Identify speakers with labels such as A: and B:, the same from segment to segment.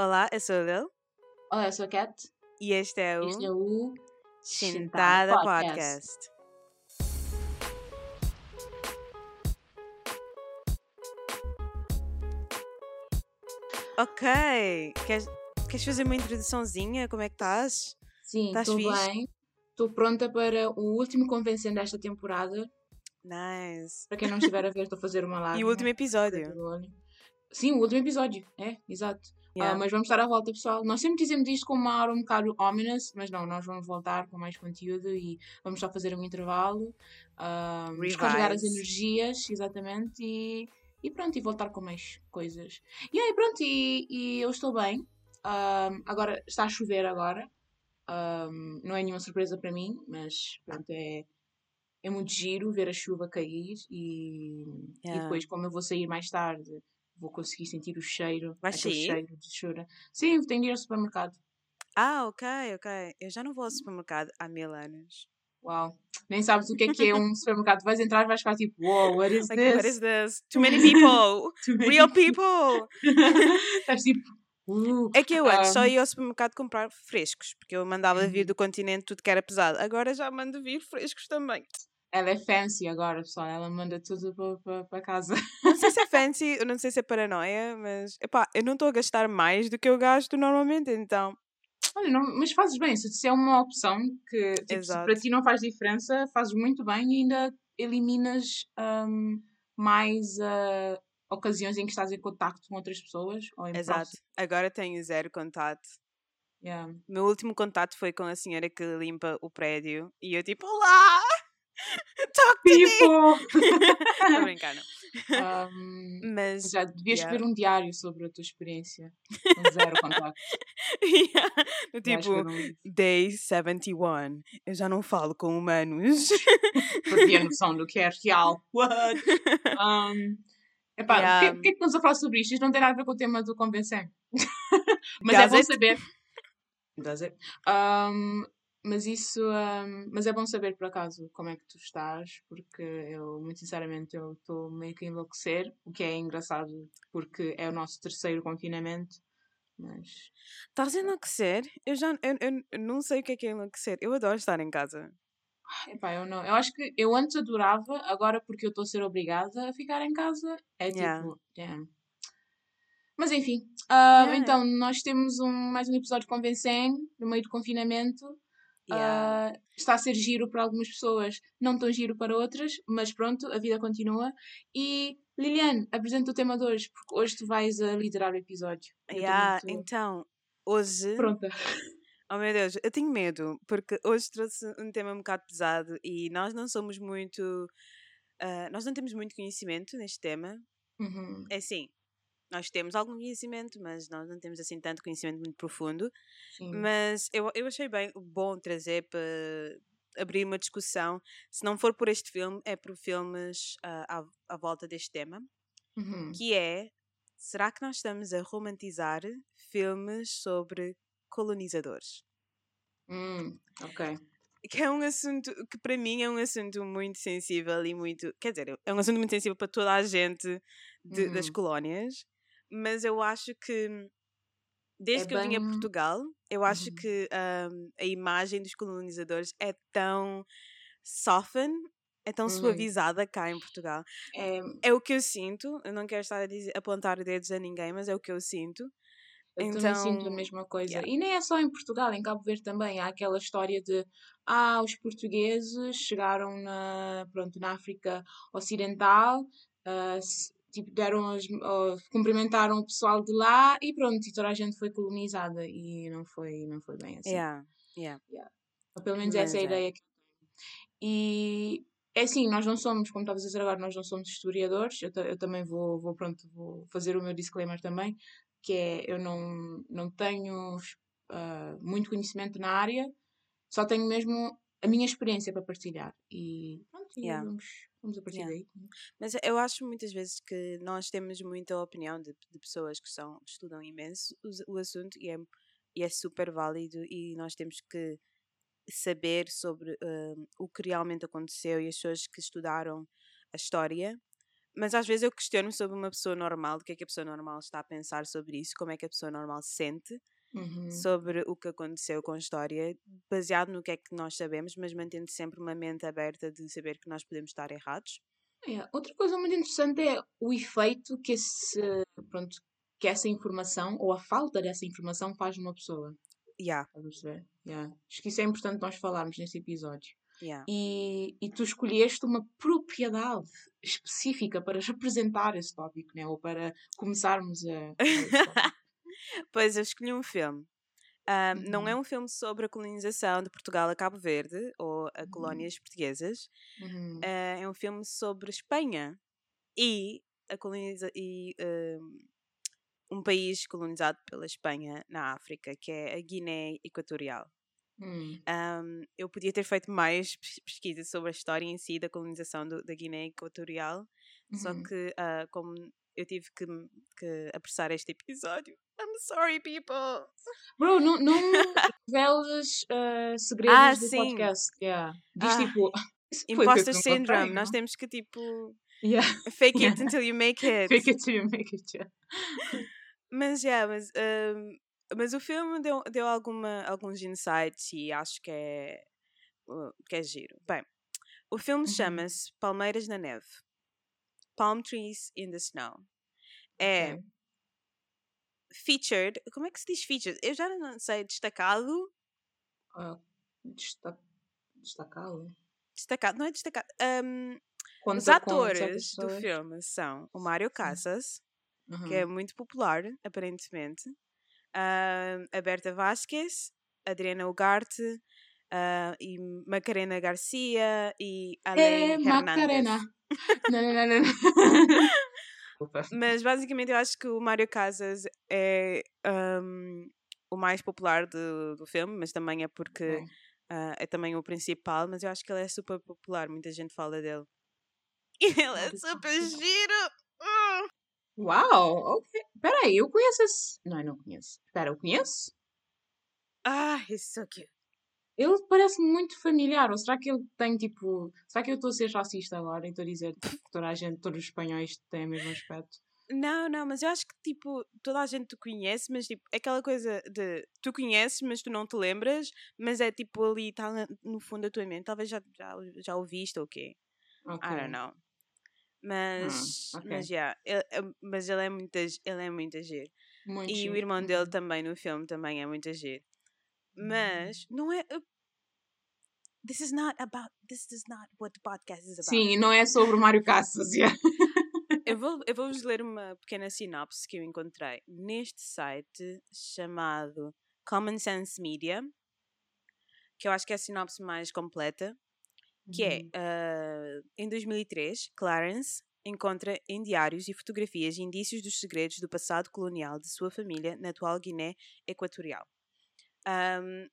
A: Olá, eu sou a Lil
B: Olá, eu sou a Cat.
A: e este é o
B: Este é o
A: Chintada
B: Chintada
A: Podcast. Ok, queres, queres fazer uma introduçãozinha? Como é que estás?
B: Sim, estou bem. Estou pronta para o último convencendo desta temporada.
A: Nice.
B: Para quem não estiver a ver, estou a fazer uma live.
A: E o último episódio?
B: Sim, o último episódio, é, exato. Ah,
A: Yeah.
B: mas vamos estar à volta, pessoal. Nós sempre dizemos isto com uma aura um bocado ominous, mas não, nós vamos voltar com mais conteúdo e vamos só fazer um intervalo, ah, descarregar as energias, exatamente, e, e pronto, e voltar com mais coisas. E aí, pronto, e, e eu estou bem. Ah, agora, está a chover agora. Ah, não é nenhuma surpresa para mim, mas pronto, é, é muito giro ver a chuva cair e, e
A: Yeah.
B: depois, como eu vou sair mais tarde, vou conseguir sentir o cheiro,
A: Vais
B: aquele
A: sair?
B: cheiro de chura. Sim, tenho de ir ao supermercado.
A: Ah, ok, ok. Eu já não vou ao supermercado há mil anos.
B: Uau, nem sabes o que é que é um supermercado. Vais entrar e vais ficar tipo, wow, what is
A: Like,
B: this?
A: what is this? Too many people!
B: Too many
A: Real people!
B: Estás tipo, uh,
A: É que eu antes só
B: Um,
A: ia ao supermercado comprar frescos, porque eu mandava vir
B: Uhum.
A: do continente tudo que era pesado. Agora já mando vir frescos também.
B: Ela é fancy agora, pessoal. Ela manda tudo para casa.
A: Não sei se é fancy, eu não sei se é paranoia, mas epá, eu não estou a gastar mais do que eu gasto normalmente, então.
B: Olha, não, mas fazes bem, se é uma opção que tipo, para ti não faz diferença, fazes muito bem e ainda eliminas hum, mais ah, ocasiões em que estás em contacto com outras pessoas ou
A: Exato.
B: próximo.
A: Agora tenho zero contato.
B: Yeah.
A: Meu último contato foi com a senhora que limpa o prédio e eu tipo, olá! Talk to me! Estou a brincar, não.
B: Hum,
A: Mas,
B: já devias
A: yeah.
B: escrever um diário sobre a tua experiência com zero contacto.
A: yeah, do tipo,
B: um.
A: Day 71, eu já não falo com humanos.
B: perdi a noção do que é real. What? Um, epá,
A: Yeah.
B: porquê, porquê que estamos a falar sobre isto? Isto não tem nada a ver com o tema do convencer. mas é
A: Does
B: bom
A: it?
B: saber. Does it? Um, mas isso, um, mas é bom saber por acaso como é que tu estás, porque eu, muito sinceramente, eu estou meio que a enlouquecer, o que é engraçado porque é o nosso terceiro confinamento. Mas
A: Estás a enlouquecer? Eu já eu, eu- eu não sei o que é que é enlouquecer. Eu adoro estar em casa.
B: epá, eu não. Eu acho que eu antes adorava, agora porque eu estou a ser obrigada a ficar em casa, é
A: Yeah.
B: tipo, damn. Mas enfim, ah,
A: Yeah.
B: então nós temos um, mais um episódio Convencem, no meio do confinamento.
A: Yeah.
B: Ah, está a ser giro para algumas pessoas, não tão giro para outras, mas pronto, a vida continua. E Liliane, apresenta o tema de hoje, porque hoje tu vais a liderar o episódio.
A: Yeah,
B: muito
A: Então, hoje.
B: pronta.
A: Oh meu Deus, eu tenho medo, porque hoje trouxe um tema um bocado pesado e nós não somos muito. ah, nós não temos muito conhecimento neste tema.
B: Uhum.
A: É assim, nós temos algum conhecimento, mas nós não temos assim tanto conhecimento muito profundo.
B: Sim.
A: Mas eu, eu achei bem bom trazer para abrir uma discussão. Se não for por este filme, é por filmes ah, à, à volta deste tema,
B: Uhum.
A: que é será que nós estamos a romantizar filmes sobre colonizadores?
B: Hum, ok.
A: Que é um assunto que para mim é um assunto muito sensível e muito. Quer dizer, é um assunto muito sensível para toda a gente de- das
B: Uhum.
A: colónias, mas eu acho que desde
B: É
A: que eu vim a Portugal, eu acho
B: Uhum.
A: que ahm, a imagem dos colonizadores é tão soften, é tão
B: Uhum.
A: suavizada cá em Portugal.
B: É,
A: É o que eu sinto, eu não quero estar a dizer, apontar dedos a ninguém, mas é o que eu sinto.
B: Eu também sinto a
A: Então,
B: mesma coisa.
A: yeah.
B: E nem é só em Portugal, em Cabo Verde também. Há aquela história de ah, os portugueses chegaram na, pronto, na África Ocidental, se- tipo, deram as, cumprimentaram o pessoal de lá e pronto, e toda a gente foi colonizada. E não foi, não foi bem assim.
A: Yeah, yeah.
B: Ou pelo menos essa é a ideia que. E é assim, nós não somos, como estavas a dizer agora, nós não somos historiadores. Eu, eu também vou, vou, pronto, vou fazer o meu disclaimer também, que é eu não, não tenho ah, muito conhecimento na área, só tenho mesmo a minha experiência para partilhar. E pronto, e
A: Yeah.
B: vamos, vamos a partir
A: Yeah.
B: daí.
A: Mas eu acho muitas vezes que nós temos muita opinião de, de pessoas que são, estudam imenso o, o assunto e é, e é super válido e nós temos que saber sobre hum, o que realmente aconteceu e as pessoas que estudaram a história. mas às vezes eu questiono sobre uma pessoa normal, o que é que a pessoa normal está a pensar sobre isso, como é que a pessoa normal se sente
B: Uhum.
A: sobre o que aconteceu com a história, baseado no que é que nós sabemos, mas mantendo sempre uma mente aberta de saber que nós podemos estar errados.
B: É, Outra coisa muito interessante é o efeito que, esse, pronto, que essa informação ou a falta dessa informação faz numa pessoa.
A: Yeah?
B: Yeah. Acho que isso é importante nós falarmos nesse episódio.
A: yeah.
B: E, e tu escolheste uma propriedade específica para representar esse tópico, né? ou para começarmos a.
A: Pois eu escolhi um filme. Ah, Não é
B: Uhum.
A: um filme sobre a colonização de Portugal a Cabo Verde ou a
B: Uhum.
A: colónias portuguesas.
B: Uhum.
A: Ah, é um filme sobre Espanha e a coloniza e ah, um país colonizado pela Espanha na África, que é a Guiné Equatorial. Um, eu podia ter feito mais pes- pesquisa sobre a história em si da colonização do- da Guiné Equatorial, só
B: Uhum.
A: que ah, como eu tive que, que apressar este episódio. I'm sorry, people!
B: Bro, não, não reveles ah, segredos
A: Ah,
B: do
A: sim.
B: podcast. Yeah. Diz
A: Ah,
B: tipo. "Isso foi o que eu
A: Imposter syndrome, nós
B: não?"
A: temos que tipo
B: Yeah.
A: fake it
B: Yeah.
A: until you make it.
B: Fake it till you make it. Yeah.
A: Mas, yeah, mas, um, mas o filme deu, deu alguma, alguns insights e acho que é, uh, que é giro. Bem, o filme
B: Uhum.
A: chama-se Palmeiras na Neve. Palm Trees in the Snow. É
B: Ok.
A: Featured. Como é que se diz featured? Eu já não sei, destacado.
B: Ah, desta- destacá-lo.
A: Destacado, não é destacado. Um, os
B: Conta
A: atores do filme são o Mário Casas, que
B: Uhum.
A: é muito popular, aparentemente. ah, a Berta Vasquez, Adriana Ugarte ah, e Macarena Garcia e
B: É,
A: Alain
B: Macarena.
A: Hernandes.
B: Não, não, não, não. Desculpa.
A: Mas basicamente eu acho que o Mário Casas é ahm, o mais popular do, do filme, mas também é porque ah, é também o principal, mas eu acho que ele é super popular, muita gente fala dele. E ele é super giro! Ah!
B: Uau, ok. Espera aí, eu conheço esse... Não, eu não conheço. Espera, eu conheço?
A: Ah, he's so cute.
B: Ele parece muito familiar. Ou será que ele tem, tipo... Será que eu estou a ser racista agora e estou a dizer que toda a gente, todos os espanhóis têm o mesmo aspecto?
A: Não, não, mas eu acho que tipo, toda a gente te conhece, mas tipo, é aquela coisa de tu conheces, mas tu não te lembras, mas é tipo ali, está no fundo da tua mente, talvez já, já, já ouviste ou o quê?
B: Ok.
A: I don't know. Mas,
B: ok.
A: mas, yeah, ele, é- mas ele é muito, ele é muito agir.
B: Muito
A: E o
B: giro.
A: irmão dele
B: Uhum.
A: também no filme também é muito agir. Mas não é. uh, This is not about. This is not what the podcast is about.
B: Sim, não é sobre o Mário Casas. yeah.
A: Eu vou, eu vou-vos ler uma pequena sinopse que eu encontrei neste site chamado Common Sense Media, que eu acho que é a sinopse mais completa, que é,
B: Uhum.
A: ah, em 2003, Clarence encontra em diários e fotografias indícios dos segredos do passado colonial de sua família na atual Guiné Equatorial. Um,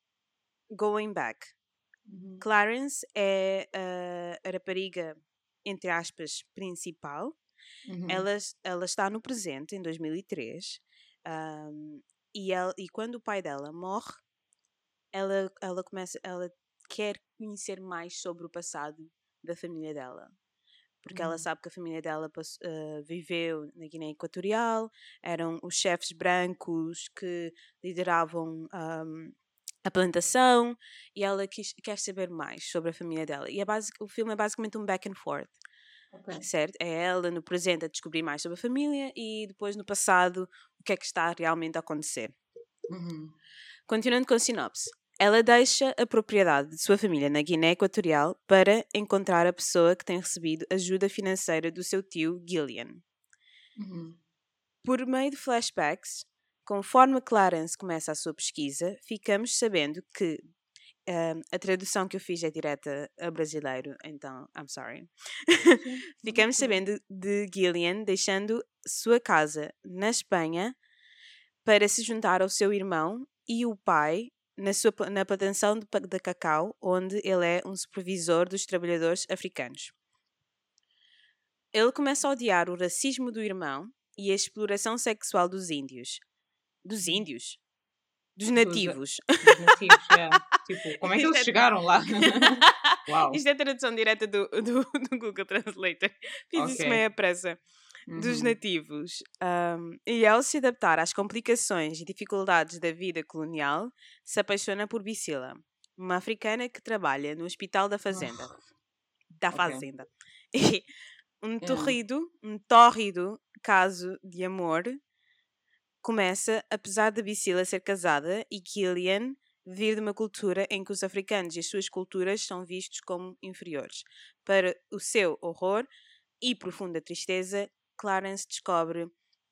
A: going back,
B: Uhum.
A: Clarence é ah, a rapariga, entre aspas, principal,
B: Uhum.
A: ela, ela está no presente, em 2003, ahm, e, ela, e quando o pai dela morre, ela, ela começa, ela quer conhecer mais sobre o passado da família dela. Porque ela
B: Uhum.
A: sabe que a família dela ah, viveu na Guiné Equatorial, eram os chefes brancos que lideravam ahm, a plantação, e ela quis, quer saber mais sobre a família dela. E é o filme é basicamente um back and forth
B: Ok.
A: certo? É ela no presente a descobrir mais sobre a família e depois no passado o que é que está realmente a acontecer.
B: Uhum.
A: Continuando com a sinopse. Ela deixa a propriedade de sua família na Guiné Equatorial para encontrar a pessoa que tem recebido ajuda financeira do seu tio Gillian.
B: Uhum.
A: Por meio de flashbacks, conforme Clarence começa a sua pesquisa, ficamos sabendo que ahm, a tradução que eu fiz é direta a brasileiro, então I'm sorry. Ficamos sabendo de Gillian deixando sua casa na Espanha para se juntar ao seu irmão e o pai na, sua, na plantação de, de cacau, onde ele é um supervisor dos trabalhadores africanos. Ele começa a odiar o racismo do irmão e a exploração sexual dos índios. Dos índios? Dos nativos.
B: Dos nativos, yeah. tipo, como é que eles é chegaram lá?
A: Uau. Isto é tradução direta do, do, do Google Translator. Fiz okay. isso meia pressa. Uhum. Dos nativos. Um, e ao se adaptar às complicações e dificuldades da vida colonial, se apaixona por Bicila, uma africana que trabalha no Hospital da Fazenda. Oh. Da okay. Fazenda. E um torrido, um tórrido caso de amor começa, apesar de Bicila ser casada e Killian vir de uma cultura em que os africanos e as suas culturas são vistos como inferiores. Para o seu horror e profunda tristeza, Clarence descobre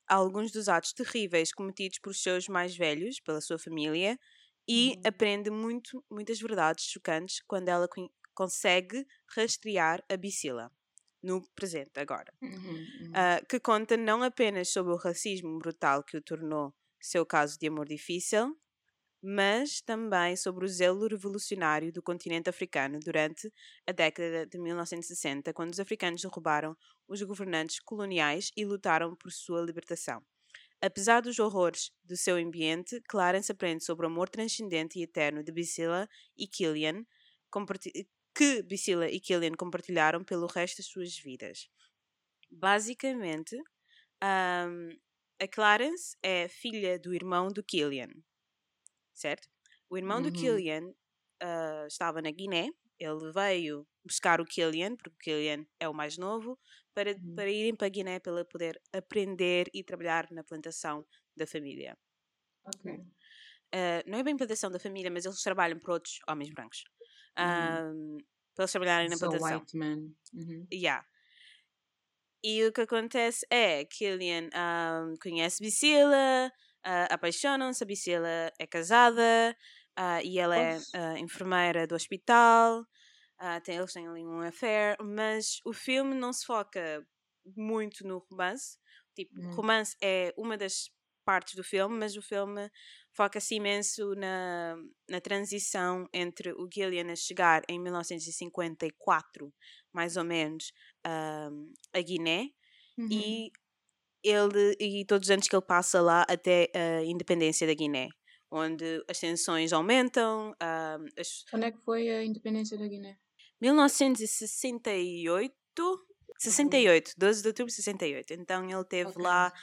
A: alguns dos atos terríveis cometidos por seus mais velhos, pela sua família, e uhum. aprende muito, muitas verdades chocantes quando ela consegue rastrear a Bicila no presente agora, uhum, uhum. Uh, que conta não apenas sobre o racismo brutal que o tornou seu caso de amor difícil, mas também sobre o zelo revolucionário do continente africano durante a década de 1960, quando os africanos derrubaram os governantes coloniais e lutaram por sua libertação. Apesar dos horrores do seu ambiente, Clarence aprende sobre o amor transcendente e eterno de Bicila e Killian, que Bicila e Killian compartilharam pelo resto das suas vidas. Basicamente, um, a Clarence é filha do irmão do Killian, certo? O irmão uhum. do Killian uh, estava na Guiné, ele veio buscar o Killian, porque o Killian é o mais novo, para, uhum. para irem para a Guiné para ele poder aprender e trabalhar na plantação da família. Ok. Uh, não é bem plantação da família, mas eles trabalham para outros homens brancos. Um, para eles trabalharem na so plantação. White man. Uhum. Yeah. E o que acontece é que Killian um, conhece Bicila, uh, apaixonam-se, a Bicila é casada uh, e ela é uh, enfermeira do hospital. Tem, eles têm ali um affair, mas o filme não se foca muito no romance. Tipo, hum. romance é uma das partes do filme, mas o filme foca-se imenso na, na transição entre o Gillian a chegar em 1954, mais ou menos, uh, a Guiné, uhum. e ele e todos os anos que ele passa lá até a independência da Guiné, onde as tensões aumentam. Uh, as...
B: Quando é que foi a independência da Guiné?
A: 1968. 68, 12 de outubro de 68. Então ele teve okay. lá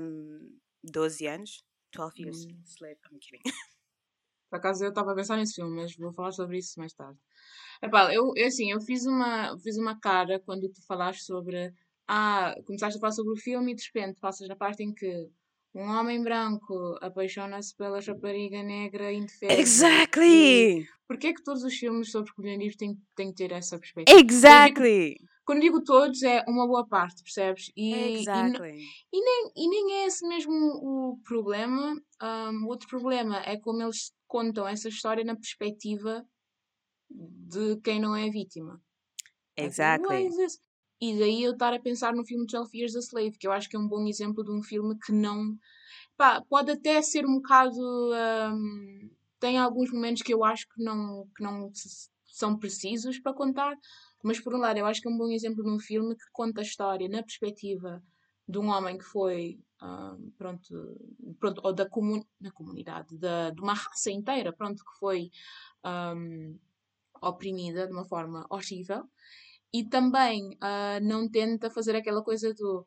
A: um, 12 anos. 12 years hum. slave. I'm kidding.
B: Por acaso eu estava a pensar nesse filme, mas vou falar sobre isso mais tarde. Epá, eu, eu assim, eu fiz uma, fiz uma cara quando tu falaste sobre. Ah, começaste a falar sobre o filme e de repente passas na parte em que um homem branco apaixona-se pela rapariga negra indefesa. Exactly! Porquê é que todos os filmes sobre colonialismo têm, têm que ter essa perspectiva? Exactly! Quando digo, quando digo todos, é uma boa parte, percebes? E, exactly. e, e, nem, e nem é esse mesmo o problema. Um, outro problema é como eles contam essa história na perspectiva de quem não é vítima. É exactly. E daí eu estar a pensar no filme 12 Years a Slave, que eu acho que é um bom exemplo de um filme que não. Pá, pode até ser um bocado. Um, tem alguns momentos que eu acho que não, que não são precisos para contar, mas por um lado eu acho que é um bom exemplo de um filme que conta a história na perspectiva de um homem que foi. Um, pronto, pronto, ou da comun comunidade, da, de uma raça inteira, pronto, que foi um, oprimida de uma forma horrível e também uh, não tenta fazer aquela coisa do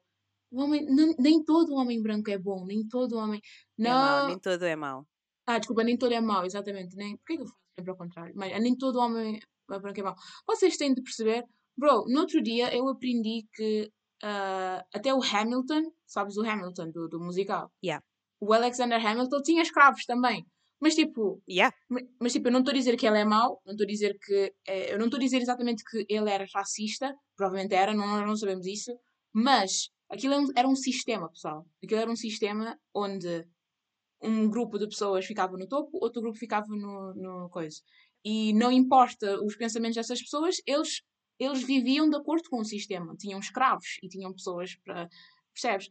B: homem, não, nem todo homem branco é bom, nem todo homem.
A: Não... É mau, nem todo é mau.
B: Ah, desculpa, nem todo é mau, exatamente. Nem... Por que, que eu faço sempre ao contrário? Mas nem todo homem branco é mau. Vocês têm de perceber, bro, no outro dia eu aprendi que uh, até o Hamilton, sabes o Hamilton do, do musical? Yeah. O Alexander Hamilton tinha escravos também. Mas tipo, yeah. mas, tipo, eu não estou a dizer que ele é mau, não estou a dizer que. É, eu não estou a dizer exatamente que ele era racista, provavelmente era, não, nós não sabemos isso, mas aquilo era é um, era um sistema, pessoal. Aquilo era um sistema onde um grupo de pessoas ficava no topo, outro grupo ficava no, no coisa. E não importa os pensamentos dessas pessoas, eles, eles viviam de acordo com o sistema. Tinham escravos e tinham pessoas para. Percebes?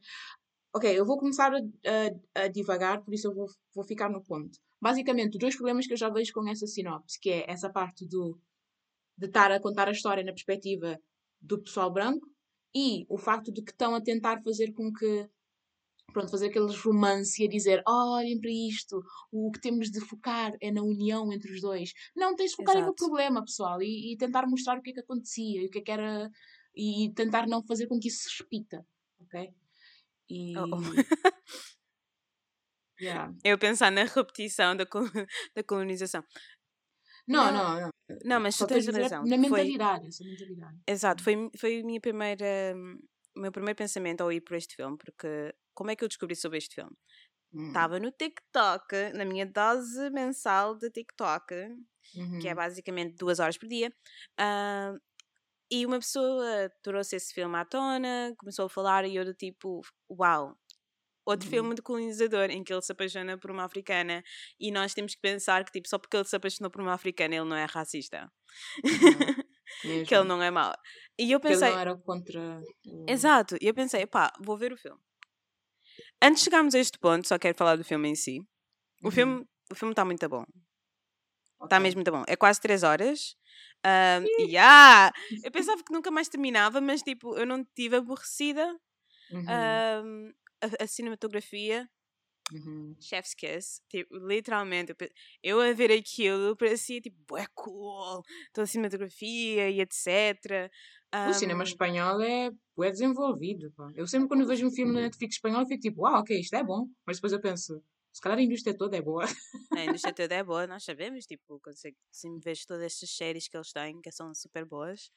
B: Ok, eu vou começar a, a, a divagar, por isso eu vou, vou ficar no ponto basicamente, dois problemas que eu já vejo com essa sinopse, que é essa parte do de estar a contar a história na perspectiva do pessoal branco e o facto de que estão a tentar fazer com que pronto, fazer aqueles romance e a dizer olhem para isto, o que temos de focar é na união entre os dois. Não, tens de focar no problema, pessoal, e, e, tentar mostrar o que é que acontecia e o que é que era e tentar não fazer com que isso se repita, ok? E... Oh, oh.
A: yeah. Eu pensar na repetição da, da colonização.
B: Não, não, não.
A: Não, mas tu tens razão.
B: Na mentalidade, essa mentalidade.
A: Exato, foi, foi a minha primeira, o meu primeiro pensamento ao ir para este filme, porque como é que eu descobri sobre este filme? Estava hum. no TikTok, na minha dose mensal de TikTok, uhum. que é uhum. basicamente duas horas por dia. Uh, e uma pessoa trouxe esse filme à tona, começou a falar e eu do tipo, uau, outro uhum. filme de colonizador em que ele se apaixona por uma africana e nós temos que pensar que tipo, só porque ele se apaixonou por uma africana ele não é racista. Uhum. que ele não é mau. E eu pensei.
B: Que ele não era contra.
A: Exato. E eu pensei, pá, vou ver o filme. Antes de chegarmos a este ponto, só quero falar do filme em si. O uhum. filme o filme está muito bom. Está okay. mesmo muito bom. É quase 3 horas. Um, yeah! Eu pensava que nunca mais terminava, mas tipo, eu não estive aborrecida. Uhum. Um, a, a, cinematografia, uhum. Chef's Kiss, tipo, literalmente, eu, a ver aquilo parecia tipo, é cool, toda a cinematografia e etc.
B: Um, o cinema espanhol é, é desenvolvido. Pá. Eu sempre quando vejo um filme na Netflix espanhol, fico tipo, uau, ok, isto é bom. Mas depois eu penso, se calhar a indústria toda é boa.
A: A indústria toda é boa, nós sabemos, tipo, quando você, se vejo todas estas séries que eles têm, que são super boas.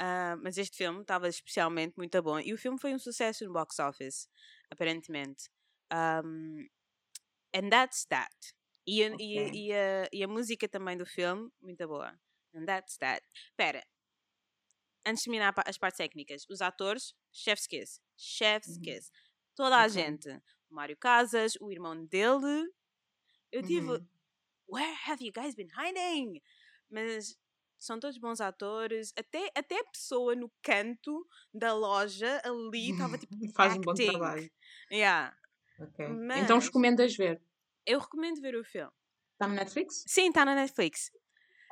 A: Uh, mas este filme estava especialmente muito bom. E o filme foi um sucesso no box office, aparentemente. Um, and that's that. E a, okay. e, e, a, e a música também do filme, muito boa. And that's that. Espera, antes de terminar as partes técnicas, os atores, chef's kiss. Chef's uhum. kiss. Toda a okay. gente. O Mário Casas, o irmão dele. Eu tive. Uhum. Where have you guys been hiding? Mas são todos bons atores. Até, até a pessoa no canto da loja ali estava tipo.
B: Faz acting. um bom trabalho.
A: Yeah.
B: Okay. Mas, então recomendas ver?
A: Eu recomendo ver o filme.
B: Está na Netflix?
A: Sim, está na Netflix.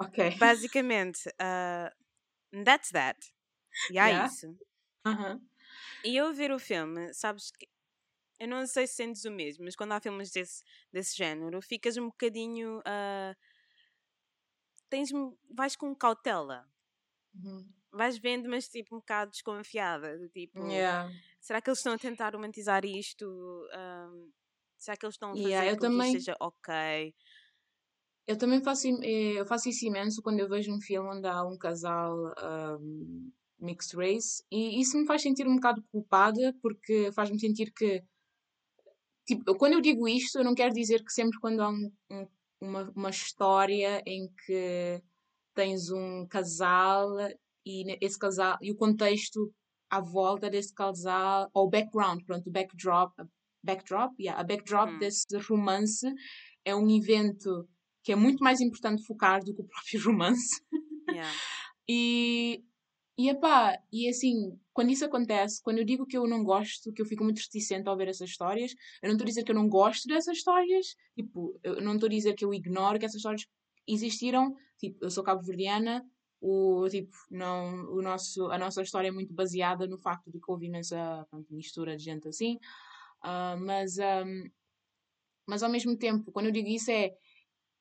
B: Ok.
A: Basicamente, uh, that's that. E há yeah. isso.
B: Uh -huh.
A: E eu ver o filme, sabes que. Eu não sei se sentes o mesmo, mas quando há filmes desse, desse género, ficas um bocadinho. Uh, tens, vais com cautela. Uhum. Vais vendo, mas tipo um bocado desconfiada. Tipo,
B: yeah.
A: será que eles estão a tentar romantizar isto? Um, será que eles estão a fazer
B: yeah,
A: com também... que seja ok?
B: Eu também faço, eh, eu faço isso imenso quando eu vejo um filme onde há um casal um, mixed race e isso me faz sentir um bocado culpada porque faz-me sentir que tipo, quando eu digo isto eu não quero dizer que sempre quando há um, um, uma, uma história em que tens um casal e esse casal e o contexto à volta desse casal ou o background, pronto, o backdrop, backdrop, yeah, a backdrop hum. desse romance é um evento que é muito mais importante focar do que o próprio romance.
A: Yeah.
B: e, e epá, e assim, quando isso acontece, quando eu digo que eu não gosto, que eu fico muito reticente ao ver essas histórias, eu não estou a dizer que eu não gosto dessas histórias, tipo, eu não estou a dizer que eu ignoro que essas histórias existiram, tipo, eu sou cabo-verdiana, o, tipo, não, o nosso, a nossa história é muito baseada no facto de que houve imensa pronto, mistura de gente assim, uh, mas, um, mas ao mesmo tempo, quando eu digo isso é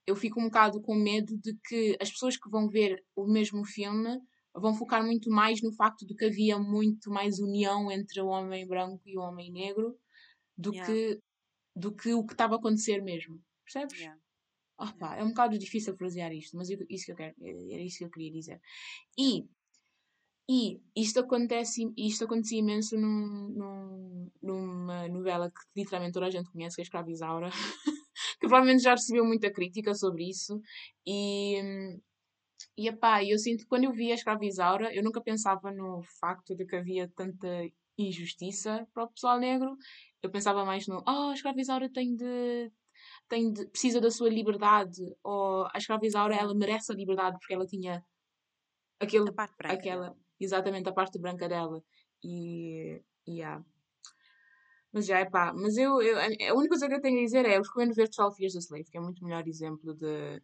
B: eu fico um bocado com medo de que as pessoas que vão ver o mesmo filme vão focar muito mais no facto de que havia muito mais união entre o homem branco e o homem negro do, yeah. que, do que o que estava a acontecer mesmo. Percebes?
A: Yeah.
B: Oh, pá, é um bocado difícil frasear isto, mas isso que eu quero, era isso que eu queria dizer. E, e isto acontece, isto acontece imenso num, num, numa novela que literalmente toda a gente conhece, que é Escrava Isaura. que provavelmente já recebeu muita crítica sobre isso. E, e epá, eu sinto que quando eu vi a escravizaura, eu nunca pensava no facto de que havia tanta injustiça para o pessoal negro. Eu pensava mais no, oh, a escravizaura tem de, tem de, precisa da sua liberdade, ou a escravizaura ela merece a liberdade porque ela tinha aquele,
A: a parte branca
B: aquela, dela. exatamente a parte branca dela. E, e yeah. Mas já é pá, mas eu, eu, a única coisa que eu tenho a dizer é eu recomendo ver 12 Years a Slave, que é muito melhor exemplo de,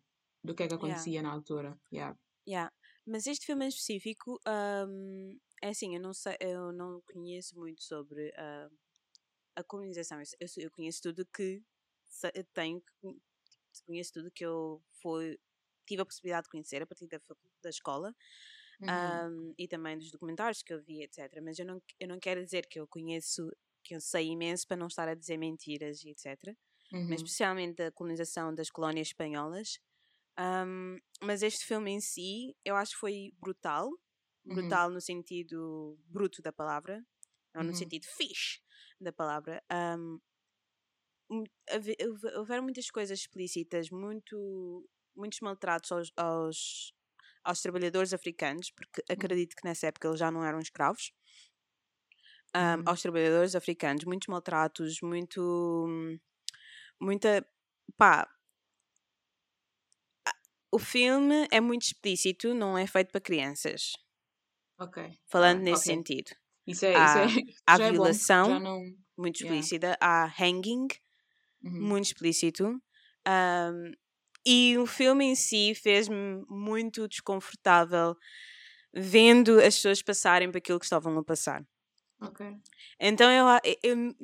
B: do que é que acontecia yeah. na altura. Yeah.
A: Yeah. Mas este filme em específico, um, é assim, eu não sei, eu não conheço muito sobre uh, a colonização, eu, eu conheço tudo que tenho, conheço tudo que eu fui, tive a possibilidade de conhecer a partir da, da escola. Uhum. Um, e também dos documentários que eu vi, etc. Mas eu não, eu não quero dizer que eu conheço, que eu sei imenso para não estar a dizer mentiras e etc. Uhum. Mas especialmente da colonização das colónias espanholas. Um, mas este filme em si, eu acho que foi brutal. Uhum. Brutal uhum. no sentido bruto da palavra, não no uhum. sentido fixe da palavra. Um, houveram muitas coisas explícitas, muito, muitos maltratos aos, aos, aos trabalhadores africanos, porque hum. acredito que nessa época eles já não eram escravos. Um, uhum. aos trabalhadores africanos, muitos maltratos, muito. muita. pá. O filme é muito explícito, não é feito para crianças.
B: Ok.
A: Falando ah, nesse okay. sentido.
B: Isso é. Há, isso é, há
A: violação
B: é não...
A: muito explícita, yeah. há hanging uhum. muito explícito. Um, e o filme em si fez-me muito desconfortável vendo as pessoas passarem por aquilo que estavam a passar.
B: Ok.
A: Então eu, eu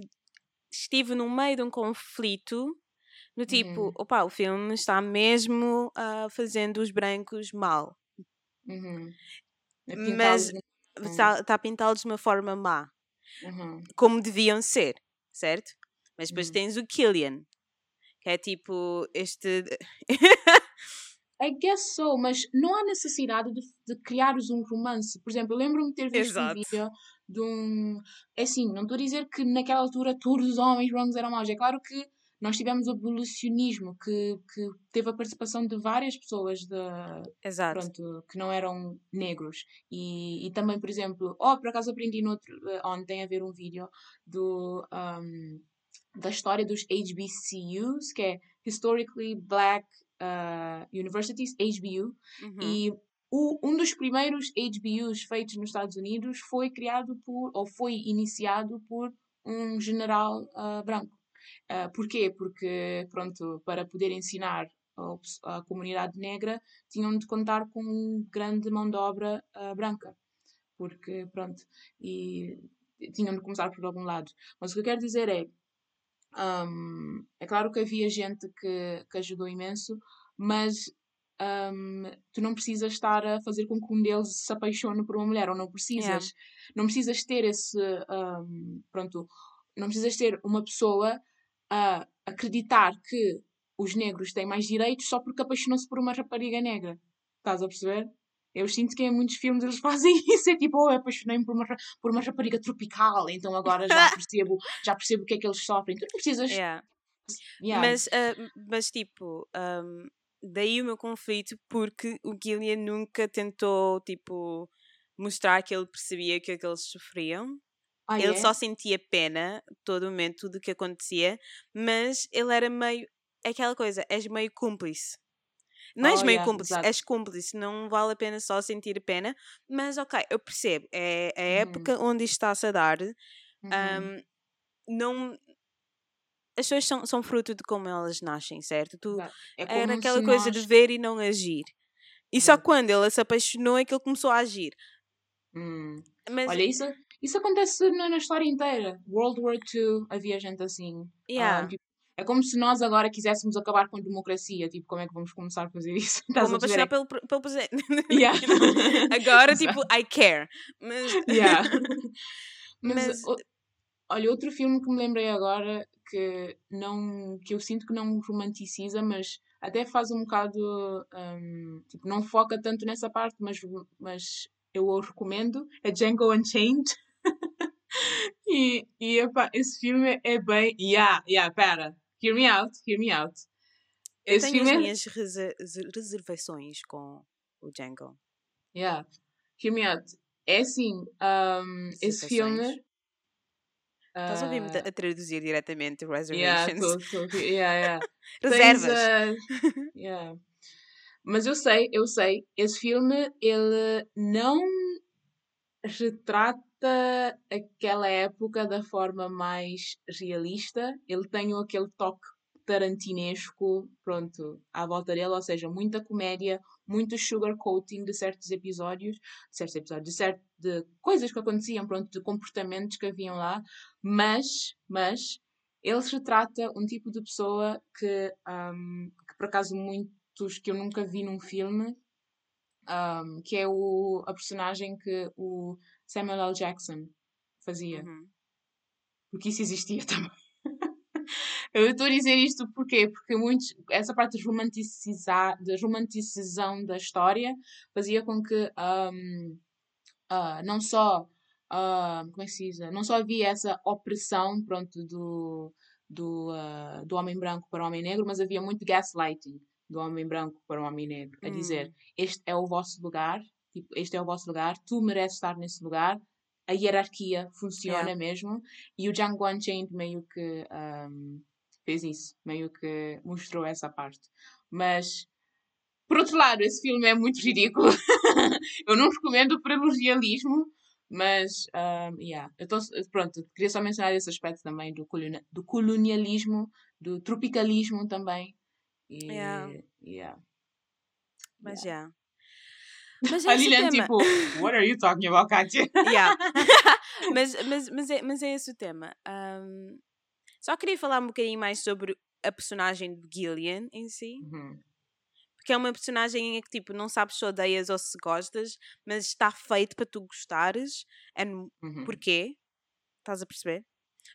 A: estive no meio de um conflito no tipo, uhum. opa, o filme está mesmo uh, fazendo os brancos mal.
B: Uhum.
A: Mas está, está a pintá-los de uma forma má.
B: Uhum.
A: Como deviam ser, certo? Mas depois uhum. tens o Killian, que é tipo este.
B: I guess so, mas não há necessidade de, de criares um romance. Por exemplo, eu lembro-me de ter visto Exato. um vídeo de um. É assim, não estou a dizer que naquela altura todos os homens brancos eram maus. É claro que nós tivemos o abolicionismo, que, que teve a participação de várias pessoas de,
A: Exato.
B: Pronto, que não eram negros. E, e também, por exemplo, oh, por acaso aprendi no outro, eh, ontem a ver um vídeo do. Um, da história dos HBCUs, que é Historically Black uh, Universities, HBU, uhum. e o, um dos primeiros HBUs feitos nos Estados Unidos foi criado por, ou foi iniciado por um general uh, branco. Uh, porquê? Porque, pronto, para poder ensinar a, a, comunidade negra, tinham de contar com grande mão de obra uh, branca. Porque, pronto, e tinham de começar por algum lado. Mas o que eu quero dizer é, um, é claro que havia gente que, que ajudou imenso, mas um, tu não precisas estar a fazer com que um deles se apaixone por uma mulher, ou não precisas, yeah. não precisas ter esse, um, pronto, não precisas ter uma pessoa a acreditar que os negros têm mais direitos só porque apaixonou-se por uma rapariga negra. Estás a perceber? Eu sinto que em muitos filmes eles fazem isso, é tipo, oh, eu apaixonei-me por uma, por uma rapariga tropical, então agora já percebo, já percebo o que é que eles sofrem. Tu não precisas.
A: Yeah. Yeah. Mas, uh, mas tipo, um, daí o meu conflito, porque o Gillian nunca tentou, tipo, mostrar que ele percebia que, é que eles sofriam. Ah, ele é? só sentia pena todo momento do que acontecia, mas ele era meio. Aquela coisa, és meio cúmplice. Não és oh, meio yeah, cúmplice, exato. és cúmplice, não vale a pena só sentir pena, mas ok, eu percebo, é a uhum. época onde isto está-se a dar, uhum. um, não. As pessoas são, são fruto de como elas nascem, certo? Tu, é era aquela coisa nós... de ver e não agir. E só quando ele se apaixonou é que ele começou a agir.
B: Hum. Mas... Olha, isso, isso acontece na, na, história inteira. World War II havia gente assim.
A: Yeah.
B: Um, tipo, é como se nós agora quiséssemos acabar com a democracia. Tipo, como é que vamos começar a fazer isso?
A: Como apaixonar pelo, pelo presidente. Yeah. agora, tipo, I care. Mas...
B: Yeah. Mas, Mas... O, olha, outro filme que me lembrei agora que, não, que eu sinto que não romanticiza, mas até faz um bocado. Um, tipo, não foca tanto nessa parte, mas, mas eu o recomendo. É Django Unchained. e, e epá, esse filme é bem. Yeah, yeah, pera hear me out, hear me out.
A: Eu Esse tenho as é... minhas reservações com o Django.
B: Yeah, hear me out. É assim, um, esse filme.
A: Estás uh... a ouvir-me a traduzir diretamente reservations? Yeah,
B: tô, tô, yeah, yeah.
A: Reservas.
B: Tens, uh, yeah. Mas eu sei, eu sei, esse filme ele não retrata aquela época da forma mais realista. Ele tem aquele toque tarantinesco, pronto, à volta dele, ou seja, muita comédia, muito sugarcoating de certos episódios, de certos episódios, de, certo, de coisas que aconteciam, pronto, de comportamentos que haviam lá, mas, mas, ele retrata um tipo de pessoa que, um, que por acaso muitos que eu nunca vi num filme, um, que é o, a personagem que o Samuel L. Jackson fazia. Uhum. Porque isso existia também. Eu estou a dizer isto porquê? Porque muitos, essa parte de romantização da história fazia com que um, uh, não só uh, como é que se diz? Não só havia essa opressão pronto, do, do, uh, do homem branco para o homem negro, mas havia muito gaslighting do homem branco para o homem negro, a dizer hum. este é o vosso lugar, tipo, este é o vosso lugar, tu mereces estar nesse lugar, a hierarquia funciona yeah. mesmo, e o Django Unchained meio que um, fez isso, meio que mostrou essa parte. Mas, por outro lado, esse filme é muito ridículo. eu não recomendo por realismo, mas, um, yeah. Então, pronto, queria só mencionar esse aspecto também do, do colonialismo, do tropicalismo também. E, yeah. yeah.
A: Mas já. Yeah.
B: Mas a Lilian, tipo, what are you talking about, Katia?
A: yeah. mas, mas, mas, é, mas é esse o tema. Um, só queria falar um bocadinho mais sobre a personagem de Gillian em si. Uhum. Porque é uma personagem em que, tipo, não sabes se odeias ou se gostas, mas está feito para tu gostares. And uhum. porquê? Estás a perceber?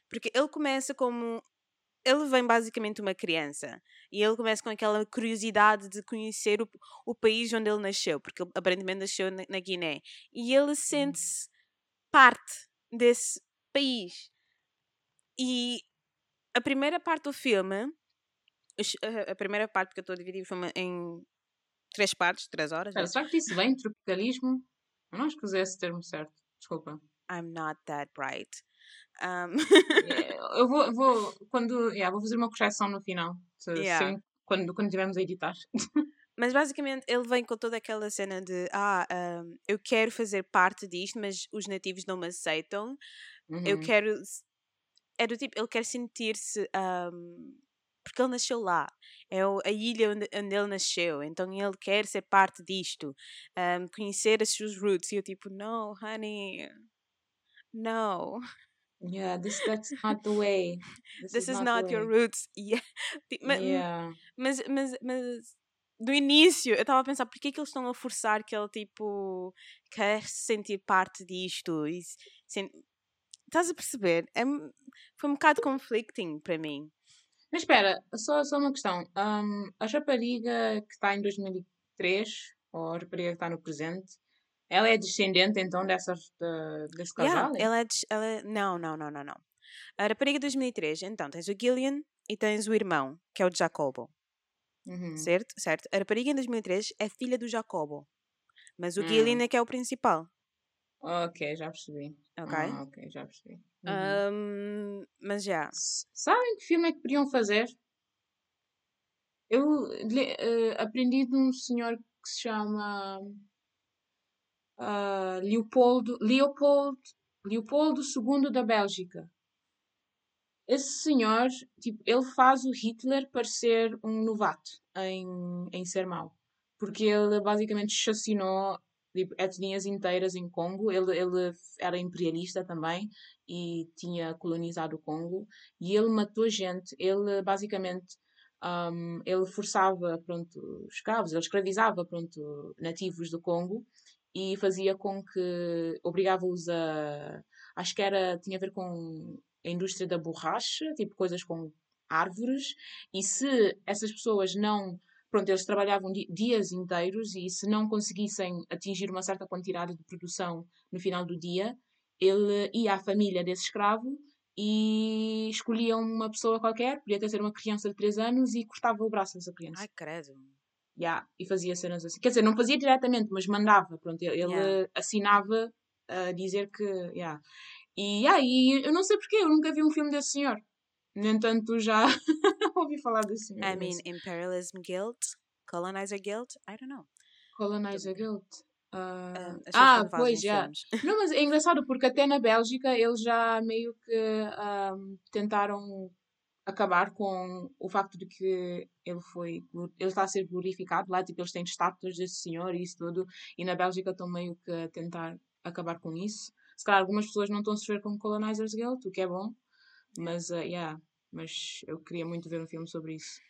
A: Porque ele começa como ele vem basicamente uma criança e ele começa com aquela curiosidade de conhecer o, o país onde ele nasceu, porque ele aparentemente nasceu na, na Guiné. E ele uhum. sente-se parte desse país. E a primeira parte do filme, a primeira parte, porque eu estou a dividir o filme em três partes, três horas.
B: Espera, será que disse bem tropicalismo? Eu não escusei esse termo certo, desculpa.
A: I'm not that bright. Um...
B: eu vou, vou, quando, yeah, vou fazer uma correção no final, se, yeah. se, quando, quando tivermos a editar.
A: Mas basicamente ele vem com toda aquela cena de ah, um, eu quero fazer parte disto, mas os nativos não me aceitam. Uhum. Eu quero. É do tipo, ele quer sentir-se. Um, porque ele nasceu lá. É a ilha onde, onde, ele nasceu. Então ele quer ser parte disto. Um, conhecer as suas roots. E eu tipo, no, honey. No.
B: Yeah, this that's not the way.
A: This, this is, is, not, not your roots. Yeah. Mas, yeah. Mas, mas, mas do início eu estava a pensar por que, que eles estão a forçar que ele tipo quer sentir parte disto e sen... estás a perceber? É, foi um bocado conflicting para mim.
B: Mas espera, só, só uma questão. Um, a rapariga que está em 2003, ou a rapariga que está no presente, ela é descendente então dessa, de, desse casal?
A: Yeah, ela é, ela é, Não, não, não, não, não. A rapariga de 2003, então tens o Gillian e tens o irmão, que é o Jacobo. Uhum. Certo? Certo. A rapariga em 2003 é filha do Jacobo. Mas o hum. Gillian é que é o principal.
B: Ok, já percebi. Ok? Ah, ok, já percebi.
A: Uhum. Um, mas já.
B: Sabem que filme é que podiam fazer? Eu uh, aprendi de um senhor que se chama uh, Leopoldo, Leopold, Leopoldo II da Bélgica. Esse senhor, tipo, ele faz o Hitler parecer um novato em, em ser mau. Porque ele basicamente chacinou tipo, etnias inteiras em Congo. Ele, ele era imperialista também e tinha colonizado o Congo. E ele matou gente. Ele basicamente um, ele forçava pronto, escravos, ele escravizava pronto, nativos do Congo e fazia com que obrigava-os a. Acho que era, tinha a ver com a indústria da borracha, tipo coisas com árvores, e se essas pessoas não. Pronto, eles trabalhavam dias inteiros e se não conseguissem atingir uma certa quantidade de produção no final do dia, ele ia à família desse escravo e escolhia uma pessoa qualquer, podia ter ser uma criança de 3 anos e cortava o braço dessa criança.
A: Ai, credo.
B: Yeah, e fazia cenas assim. Quer dizer, não fazia diretamente, mas mandava. Pronto, ele yeah. assinava a dizer que. Yeah. E aí, eu não sei porquê, eu nunca vi um filme desse senhor. No entanto, já ouvi falar desse senhor.
A: I mean, imperialism guilt, colonizer guilt, I don't know.
B: Colonizer guilt. Uh... Uh, ah, pois já. Não, mas é engraçado porque até na Bélgica eles já meio que uh, tentaram acabar com o facto de que ele foi ele está a ser glorificado lá, tipo, eles têm estátuas desse senhor e isso tudo, e na Bélgica estão meio que a tentar acabar com isso. Se calhar algumas pessoas não estão a sofrer com Colonizers Guild, o que é bom, mas, uh, yeah, mas eu queria muito ver um filme sobre isso.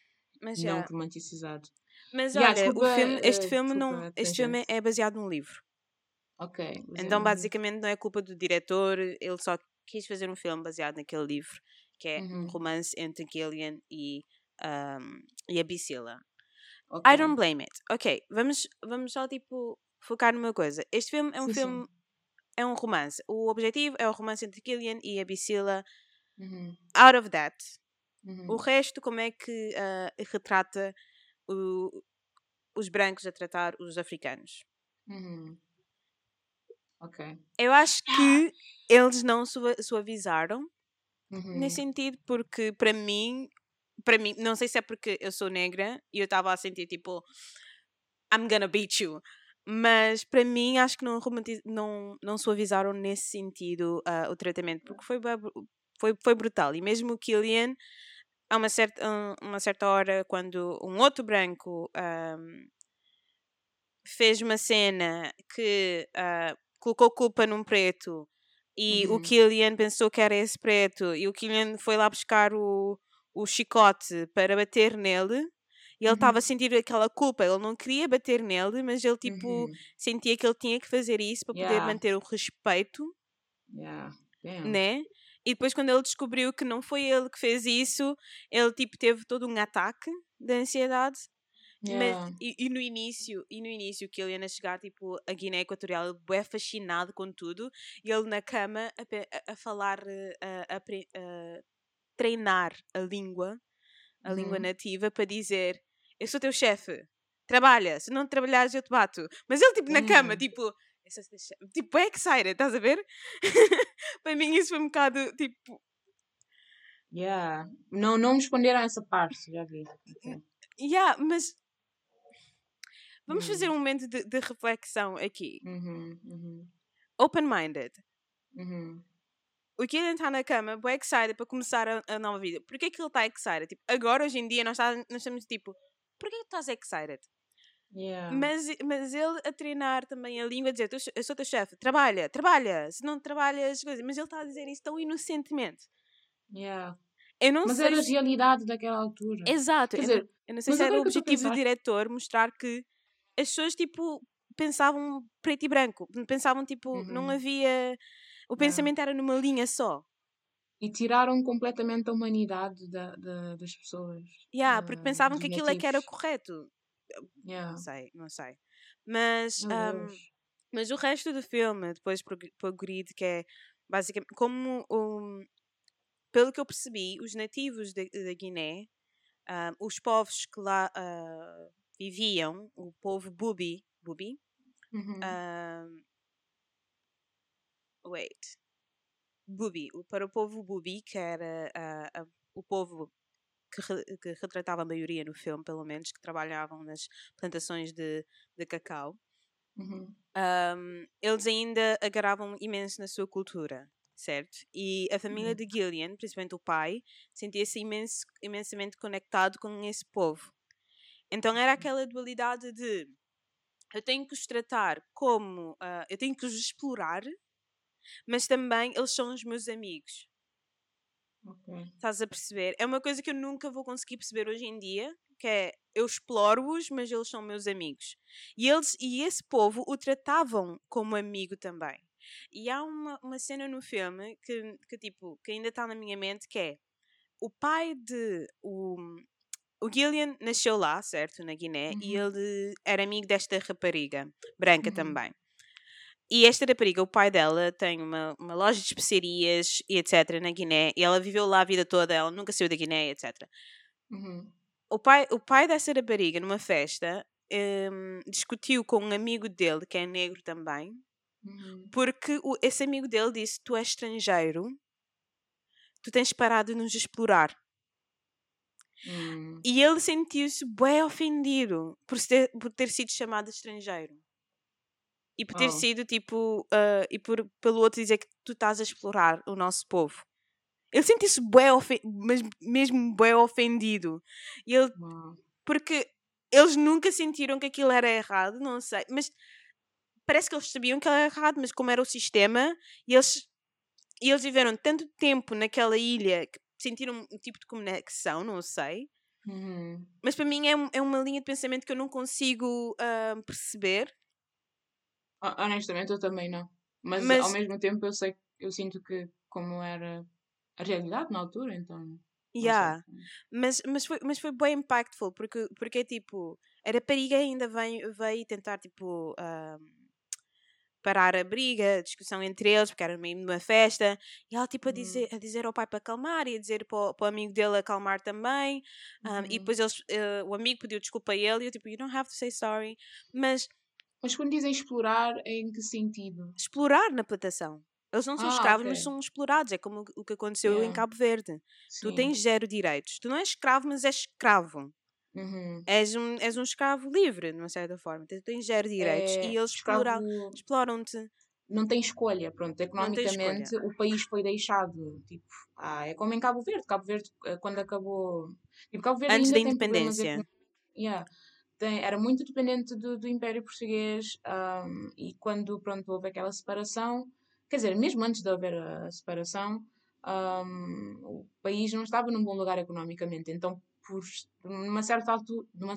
B: Mas, não romanticizado.
A: Mas yeah, olha, desculpa, filme, este, uh, filme, desculpa, não, este filme é baseado num livro. Ok. Então, basicamente, não é culpa do diretor, ele só quis fazer um filme baseado naquele livro, que é uhum. um romance entre Gillian e, um, e a Bicila. Okay. I don't blame it. Ok, vamos, vamos só tipo focar numa coisa. Este filme é um sim, filme, sim. é um romance. O objetivo é o romance entre Gillian e a Bicila. Uhum. Out of that. Uhum. O resto, como é que uh, retrata o, os brancos a tratar os africanos? Uhum. Ok. Eu acho que eles não suavizaram uhum. nesse sentido, porque para mim, para mim, não sei se é porque eu sou negra e eu estava a sentir tipo I'm gonna beat you. Mas para mim acho que não, não, não suavizaram nesse sentido uh, o tratamento, porque foi, foi, foi brutal. E mesmo o Killian, a uma certa, uma certa hora, quando um outro branco um, fez uma cena que uh, colocou culpa num preto e uhum. o Killian pensou que era esse preto e o Killian foi lá buscar o, o chicote para bater nele e ele estava uhum. a sentir aquela culpa, ele não queria bater nele, mas ele tipo uhum. sentia que ele tinha que fazer isso para yeah. poder manter o respeito, yeah. né? E depois quando ele descobriu que não foi ele que fez isso, ele tipo teve todo um ataque de ansiedade Yeah. Mas, e, e, no início, e no início, que ele ia chegar tipo a Guiné Equatorial, ele é fascinado com tudo, e ele na cama a, a, a falar, a, a, a, treinar a língua, a uhum. língua nativa, para dizer: Eu sou teu chefe, trabalha, se não trabalhares eu te bato. Mas ele tipo na cama, uhum. tipo. Tipo, é excited, estás a ver? para mim isso foi um bocado tipo.
B: Yeah. Não, não responderam a essa parte, já vi. Okay.
A: Yeah, mas Vamos uhum. fazer um momento de, de reflexão aqui. Uhum, uhum. Open-minded. Uhum. O Killian está na cama, bem excited para começar a, a, nova vida. Porquê é que ele está excited? Tipo, agora, hoje em dia, nós, tá, nós estamos tipo, porquê que estás excited? Yeah. Mas, mas ele a treinar também a língua, a dizer, eu sou teu chefe, trabalha, trabalha, se não trabalhas, coisas. Mas ele está a dizer isso tão inocentemente.
B: Yeah. Eu não mas sei era a realidade daquela altura.
A: Exato. Quer eu, dizer, não, eu não sei se era o objetivo do diretor mostrar que as pessoas tipo pensavam preto e branco, pensavam tipo, uhum. não havia. O pensamento era numa linha só.
B: E tiraram completamente a humanidade da, da das pessoas.
A: Yeah, porque pensavam que aquilo é que era correto. Yeah. Não sei, não sei. Mas, um, mas o resto do filme, depois progride, que é basicamente como um, pelo que eu percebi, os nativos da Guiné, um, os povos que lá uh, viviam, o povo Bubi, Bubi, uhum. um, wait, Bubi, para o povo Bubi, que era uh, uh, o povo que, re, que, retratava a maioria no filme, pelo menos, que trabalhavam nas plantações de, de cacau, uhum. um, eles ainda agarravam imenso na sua cultura certo? E a família uhum. de Gillian, principalmente o pai, sentia-se imens imensamente conectado com esse povo. Então era aquela dualidade de eu tenho que os tratar como uh, eu tenho que os explorar, mas também eles são os meus amigos. Okay. Estás a perceber? É uma coisa que eu nunca vou conseguir perceber hoje em dia, que é eu exploro-os, mas eles são meus amigos. E eles e esse povo o tratavam como amigo também. E há uma, uma cena no filme que, que tipo que ainda está na minha mente que é o pai de o, o Gillian nasceu lá, certo? Na Guiné, uhum. e ele era amigo desta rapariga, branca uhum. também. E esta rapariga, o pai dela, tem uma, uma loja de especiarias e etc. na Guiné, e ela viveu lá a vida toda, ela nunca saiu da Guiné, etc. Uhum. O, pai, o pai dessa rapariga, numa festa, um, discutiu com um amigo dele, que é negro também, uhum. porque o, esse amigo dele disse: Tu és estrangeiro, tu tens parado de nos explorar. Hum. E ele sentiu-se bem ofendido por ter, por ter sido chamado estrangeiro. E por ter oh. sido tipo. Uh, e por, pelo outro dizer que tu estás a explorar o nosso povo. Ele sente-se bué, ofen mas mesmo bué ofendido. E ele, porque eles nunca sentiram que aquilo era errado, não sei, mas parece que eles sabiam que era errado, mas como era o sistema, e eles, e eles viveram tanto tempo naquela ilha que sentiram um tipo de conexão, não sei.
B: Uhum.
A: Mas para mim é, é uma linha de pensamento que eu não consigo ah, perceber.
B: Ho- Honestamente, eu também não. Mas,
A: Mas-
B: ao mesmo tempo, eu sei, eu sinto que como era a realidade na altura, então.
A: Yeah. Mas, mas, foi, mas foi bem impactful, porque, porque tipo, a rapariga ainda veio, veio tentar, tipo, ahm, parar a briga, a discussão entre eles, porque era meio de uma festa, e ela, tipo, a
B: Uhum.
A: dizer, a dizer ao pai para acalmar, e a dizer para o, para o amigo dele acalmar também, ahm, e
B: Uhum.
A: depois eles, eh, o amigo pediu desculpa a ele, e eu, tipo, you don't have to say sorry, mas
B: Mas quando dizem explorar, em que sentido?
A: explorar na plantação. Eles não são
B: Ah,
A: escravos, mas
B: ok.
A: são explorados. É como o que aconteceu em
B: Yeah.
A: Cabo Verde. Tu
B: Sim.
A: tens zero direitos. Tu não és escravo, mas és escravo.
B: Uhum.
A: És um, és um escravo livre, de uma certa forma. Tu tens zero direitos
B: É,
A: e eles
B: escravo
A: exploram- exploram-te.
B: não tem escolha, pronto, economicamente o país foi deixado, tipo, ah, é como em Cabo Verde, Cabo Verde eh, quando acabou, tipo, Cabo Verde
A: Antes da independência.
B: Yeah. Tem- era muito dependente do, do Império Português ahm, e quando, pronto, houve aquela separação, quer dizer, mesmo antes de haver a separação, ahm, o país não estava num bom lugar economicamente, então, por numa certa altura, de uma,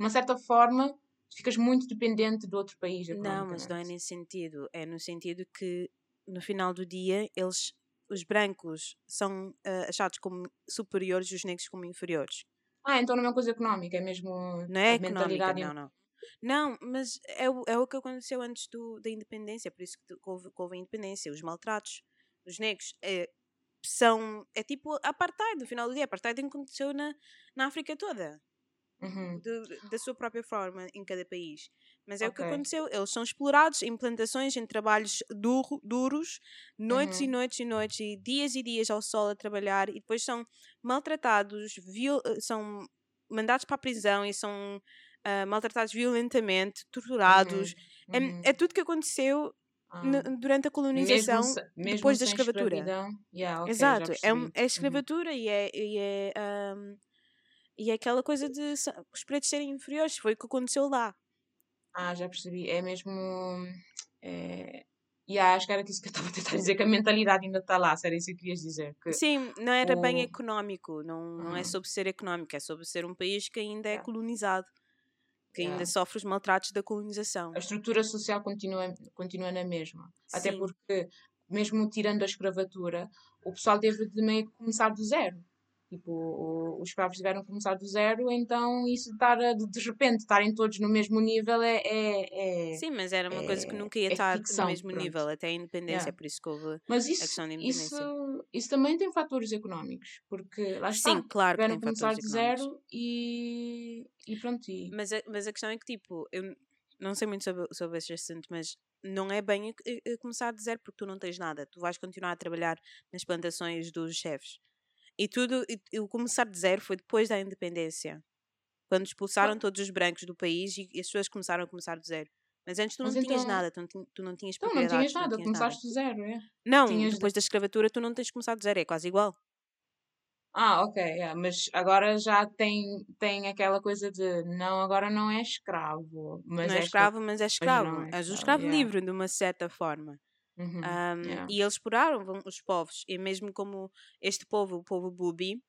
B: uma certa forma, ficas muito dependente do outro país
A: Não, mas não é nesse sentido. É no sentido que, no final do dia, eles, os brancos, são ah, achados como superiores e os negros como inferiores.
B: Ah, então não é uma coisa económica, é mesmo
A: Não é
B: a
A: económica,
B: mentalidade.
A: não, não. Não, mas é, o- é o que aconteceu antes do, da independência, por isso que houve, houve a independência. Os maltratos dos negros é, são. É tipo apartheid, no final do dia. Apartheid aconteceu na, na África toda,
B: Uhum.
A: de- da sua própria forma, em cada país. Mas é o que aconteceu. Eles são explorados em plantações, em trabalhos duro, duros, noites e
B: Uhum.
A: noites e noites, e dias e dias ao sol a trabalhar, e depois são maltratados, viol- eh, são mandados para a prisão e são ah, maltratados violentamente, torturados.
B: Uhum.
A: É,
B: Uhum.
A: é tudo que aconteceu
B: Ah.
A: durante a
B: Mesmo
A: colonização
B: se- mesmo
A: depois da escravatura.
B: Yeah, ok, já
A: Exato, é, um- é
B: Uhum.
A: escravatura e é, e é, ahm, e é aquela coisa de os pretos serem inferiores, foi o que aconteceu lá.
B: Ah, já percebi. É mesmo. É... Yeah, acho que era isso que eu estava a tentar dizer, que a mentalidade ainda está lá, se era isso que querias dizer. Que...
A: Sim, não era bem
B: o-
A: económico, não, não é
B: Uhum.
A: sobre ser económico, é sobre ser um país que ainda é colonizado, que ainda
B: Yeah.
A: sofre os maltratos da colonização.
B: A estrutura social continua, continua na mesma. Até
A: Sim.
B: porque, mesmo tirando a escravatura, o pessoal teve de meio que começar do zero. Tipo, os escravos tiveram que começar do zero, então isso de estar a- de, de repente estarem todos no mesmo nível é. é, é-
A: Sim, mas era uma coisa que
B: é-
A: nunca ia
B: é
A: estar
B: ficção,
A: no mesmo
B: pronto.
A: nível, até a independência,
B: Yeah.
A: por isso que houve.
B: Mas isso,
A: questão da
B: isso,
A: independência.
B: isso também tem fatores económicos, porque lá está,
A: Sim, claro
B: tiveram que começar de zero e, e pronto. E,
A: Mas a, mas a questão é que, tipo, eu não sei muito sobre, sobre esse assunto, mas não é bem a, a- a começar de zero porque tu não tens nada. Tu vais continuar a trabalhar nas plantações dos chefes. E tudo, e, o começar de zero foi depois da independência. Quando expulsaram todos os brancos do país e, e as pessoas começaram a começar de zero. Mas antes tu não
B: Mas
A: tinhas
B: então-
A: nada, tu não, tu não tinhas
B: então não
A: propriedades,
B: tinhas nada,
A: tinhas nada.
B: começaste de zero, é?
A: Não,
B: tinhas de-
A: depois da escravatura tu não tens começado de zero, é quase igual.
B: Ah, ok, é, mas agora já tem, tem aquela coisa de não, agora não é escravo. Mas
A: não é escravo, mas é escravo.
B: não é
A: És um
B: escravo,
A: escravo
B: yeah.
A: livre, de uma certa forma.
B: Uhum,
A: Um,
B: yeah.
A: E eles exploraram os povos, e mesmo como este povo, o povo Bubi,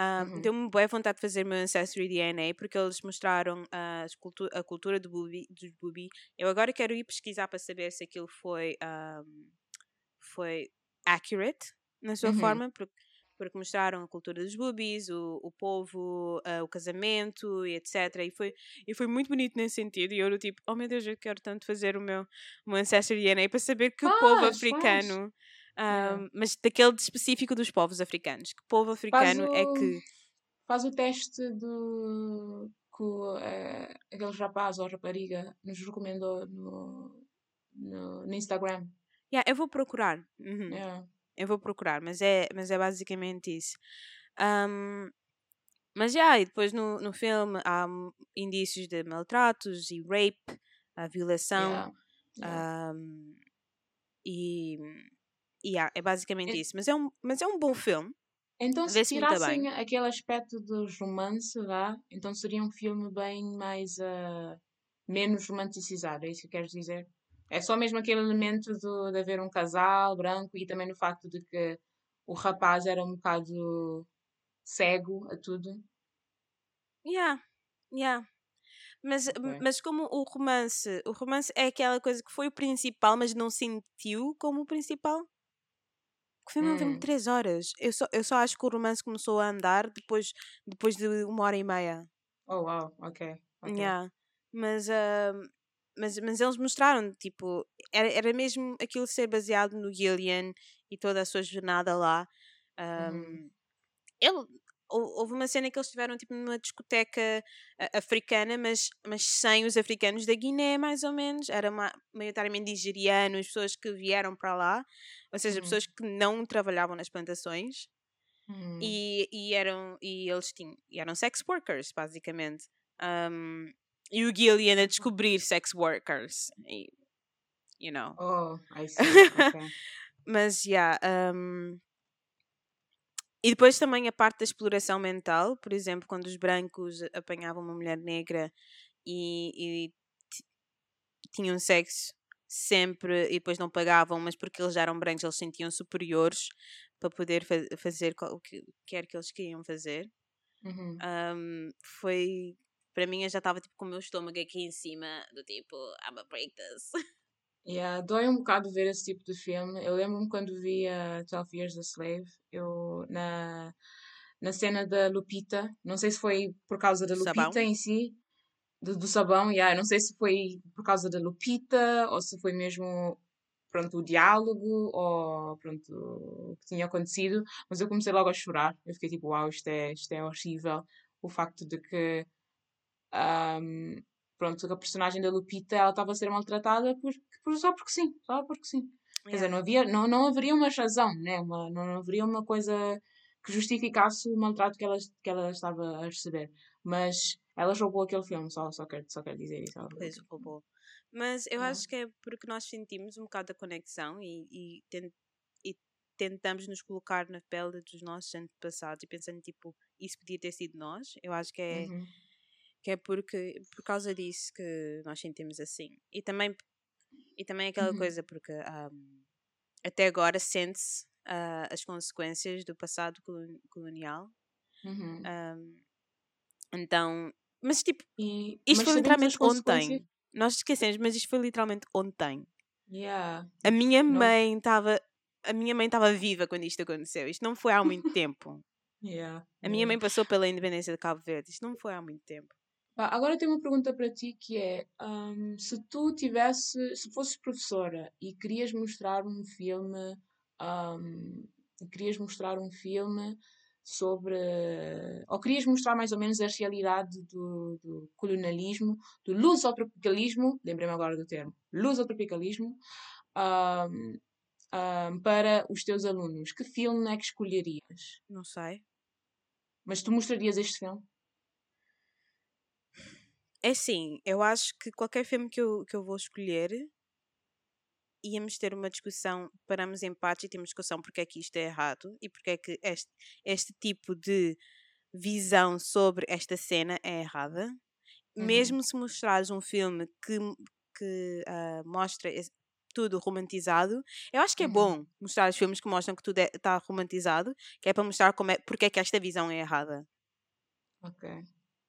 A: um,
B: Uhum.
A: deu-me boa vontade de fazer meu Ancestry DNA porque eles mostraram a, cultu a cultura do Bubi, dos Bubi. Eu agora quero ir pesquisar para saber se aquilo foi, um, foi accurate na sua
B: Uhum.
A: forma, porque, porque mostraram a cultura dos Bubis, o, o povo, ah, o casamento e etc. E foi, e foi muito bonito nesse sentido. E eu, do tipo, oh meu Deus, eu quero tanto fazer o meu, o meu Ancestry DNA para saber que o povo
B: Faz, faz.
A: africano. Um, mas daquele específico dos povos africanos. Que povo africano é
B: o-
A: que.
B: Faz o teste do que o, eh, aquele rapaz ou rapariga nos recomendou no, no, no Instagram.
A: Yeah, eu vou procurar. Uhum.
B: Yeah.
A: Eu vou procurar, mas é, mas é basicamente isso. Um, mas já, e depois no, no filme há indícios de maltratos e rape, a violação.
B: Yeah. Yeah.
A: um, e, yeah, é basicamente
B: É-
A: isso. Mas é, um, mas é um bom filme.
B: Então, se tirassem aquele aspecto dos romance, vá, então seria um filme bem mais. ah, menos romanticizado, é isso que queres dizer? É só mesmo aquele elemento do, de haver um casal branco e também no facto de que o rapaz era um bocado cego a tudo.
A: Yeah, yeah. Mas, mas como o romance, o romance é aquela coisa que foi o principal, mas não sentiu como o principal. O filme
B: Hum.
A: 3 horas. Eu só, eu só acho que o romance começou a andar depois, depois de uma hora e meia.
B: Oh, wow, ok. ok.
A: Yeah. Mas, ah, mas, mas eles mostraram, tipo, era, era mesmo aquilo ser baseado no Gillian e toda a sua jornada lá.
B: Uhum.
A: Um, ele, hou- houve uma cena que eles estiveram tipo numa discoteca africana, mas, mas sem os africanos da Guiné, mais ou menos. Era ma- maioritariamente nigerianos, pessoas que vieram para lá, ou seja,
B: Uhum.
A: pessoas que não trabalhavam nas plantações
B: Hum.
A: e, e eram e eles tinham e eram sex workers basicamente Um, e o Gillian a descobrir sex workers e, you know
B: Oh, I see. ok.
A: mas já um, e depois também a parte da exploração mental por exemplo quando os brancos apanhavam uma mulher negra e, e ti- tinham sexo sempre e depois não pagavam mas porque eles eram brancos eles se sentiam superiores para poder fa- fazer o que quer que eles queriam fazer
B: Uhum.
A: um, foi para mim eu já estava tipo com o meu estômago aqui em cima do tipo I'm a break this
B: Yeah, dói um bocado ver esse tipo de filme. Eu lembro-me quando vi a 12 Years a Slave, eu na, na cena da Lupita, não sei se foi por causa da Lupita
A: sabão?
B: em si, do, do sabão, yeah, não sei se foi por causa da Lupita ou se foi mesmo pronto, o diálogo ou pronto, o que tinha acontecido, mas eu comecei logo a chorar. Eu fiquei tipo, uau, isto é, isto é horrível. O facto de que ahm, pronto, a personagem da Lupita ela estava a ser maltratada por, por- só porque sim, só porque sim. Quer dizer,
A: Yeah.
B: não, havia, não, não haveria uma razão, né? uma, não, haveria uma coisa que justificasse o maltrato que ela, que ela estava a receber. Mas ela roubou aquele filme, só, só, quero, só quero dizer isso.
A: Pois, roubou. Mas eu
B: Yeah.
A: acho que é porque nós sentimos um bocado a conexão e, e, ten- e tentamos nos colocar na pele dos nossos antepassados e pensando, tipo, isso podia ter sido nós. Eu acho que é,
B: Uhum.
A: Que é porque, por causa disso que nós sentimos assim. E também, e também aquela
B: Uhum.
A: coisa, porque ahm, até agora sente-se ah, as consequências do passado colon- colonial.
B: Uhum.
A: Ahm, então, mas tipo,
B: E,
A: isto
B: mas
A: foi literalmente ontem. Nós esquecemos, mas isto foi literalmente ontem.
B: Yeah.
A: A minha
B: Não-
A: mãe estava. A minha mãe estava viva quando isto aconteceu. Isto não foi há muito tempo.
B: Yeah.
A: A minha mãe passou pela independência de Cabo Verde. Isto não foi há muito tempo.
B: Pá, agora tenho uma pergunta para ti que é, hum, se tu tivesse, se fosses professora e querias mostrar um filme, hum, querias mostrar um filme sobre, ou querias mostrar mais ou menos a realidade do, do colonialismo, do lusotropicalismo, lembrei-me agora do termo, lusotropicalismo, hum, hum, para os teus alunos, que filme é que escolherias?
A: Não sei.
B: Mas tu mostrarias este filme?
A: É assim, eu acho que qualquer filme que eu, que eu vou escolher íamos ter uma discussão, paramos em partes e temos discussão porque é que isto é errado e porque é que este, este tipo de visão sobre esta cena é errada.
B: Uhum.
A: Mesmo se mostrares um filme que, que ah, mostra tudo romantizado, eu acho que é
B: Uhum.
A: bom mostrar os filmes que mostram que tudo está romantizado, que é para mostrar como é, porque é que esta visão é errada.
B: Ok.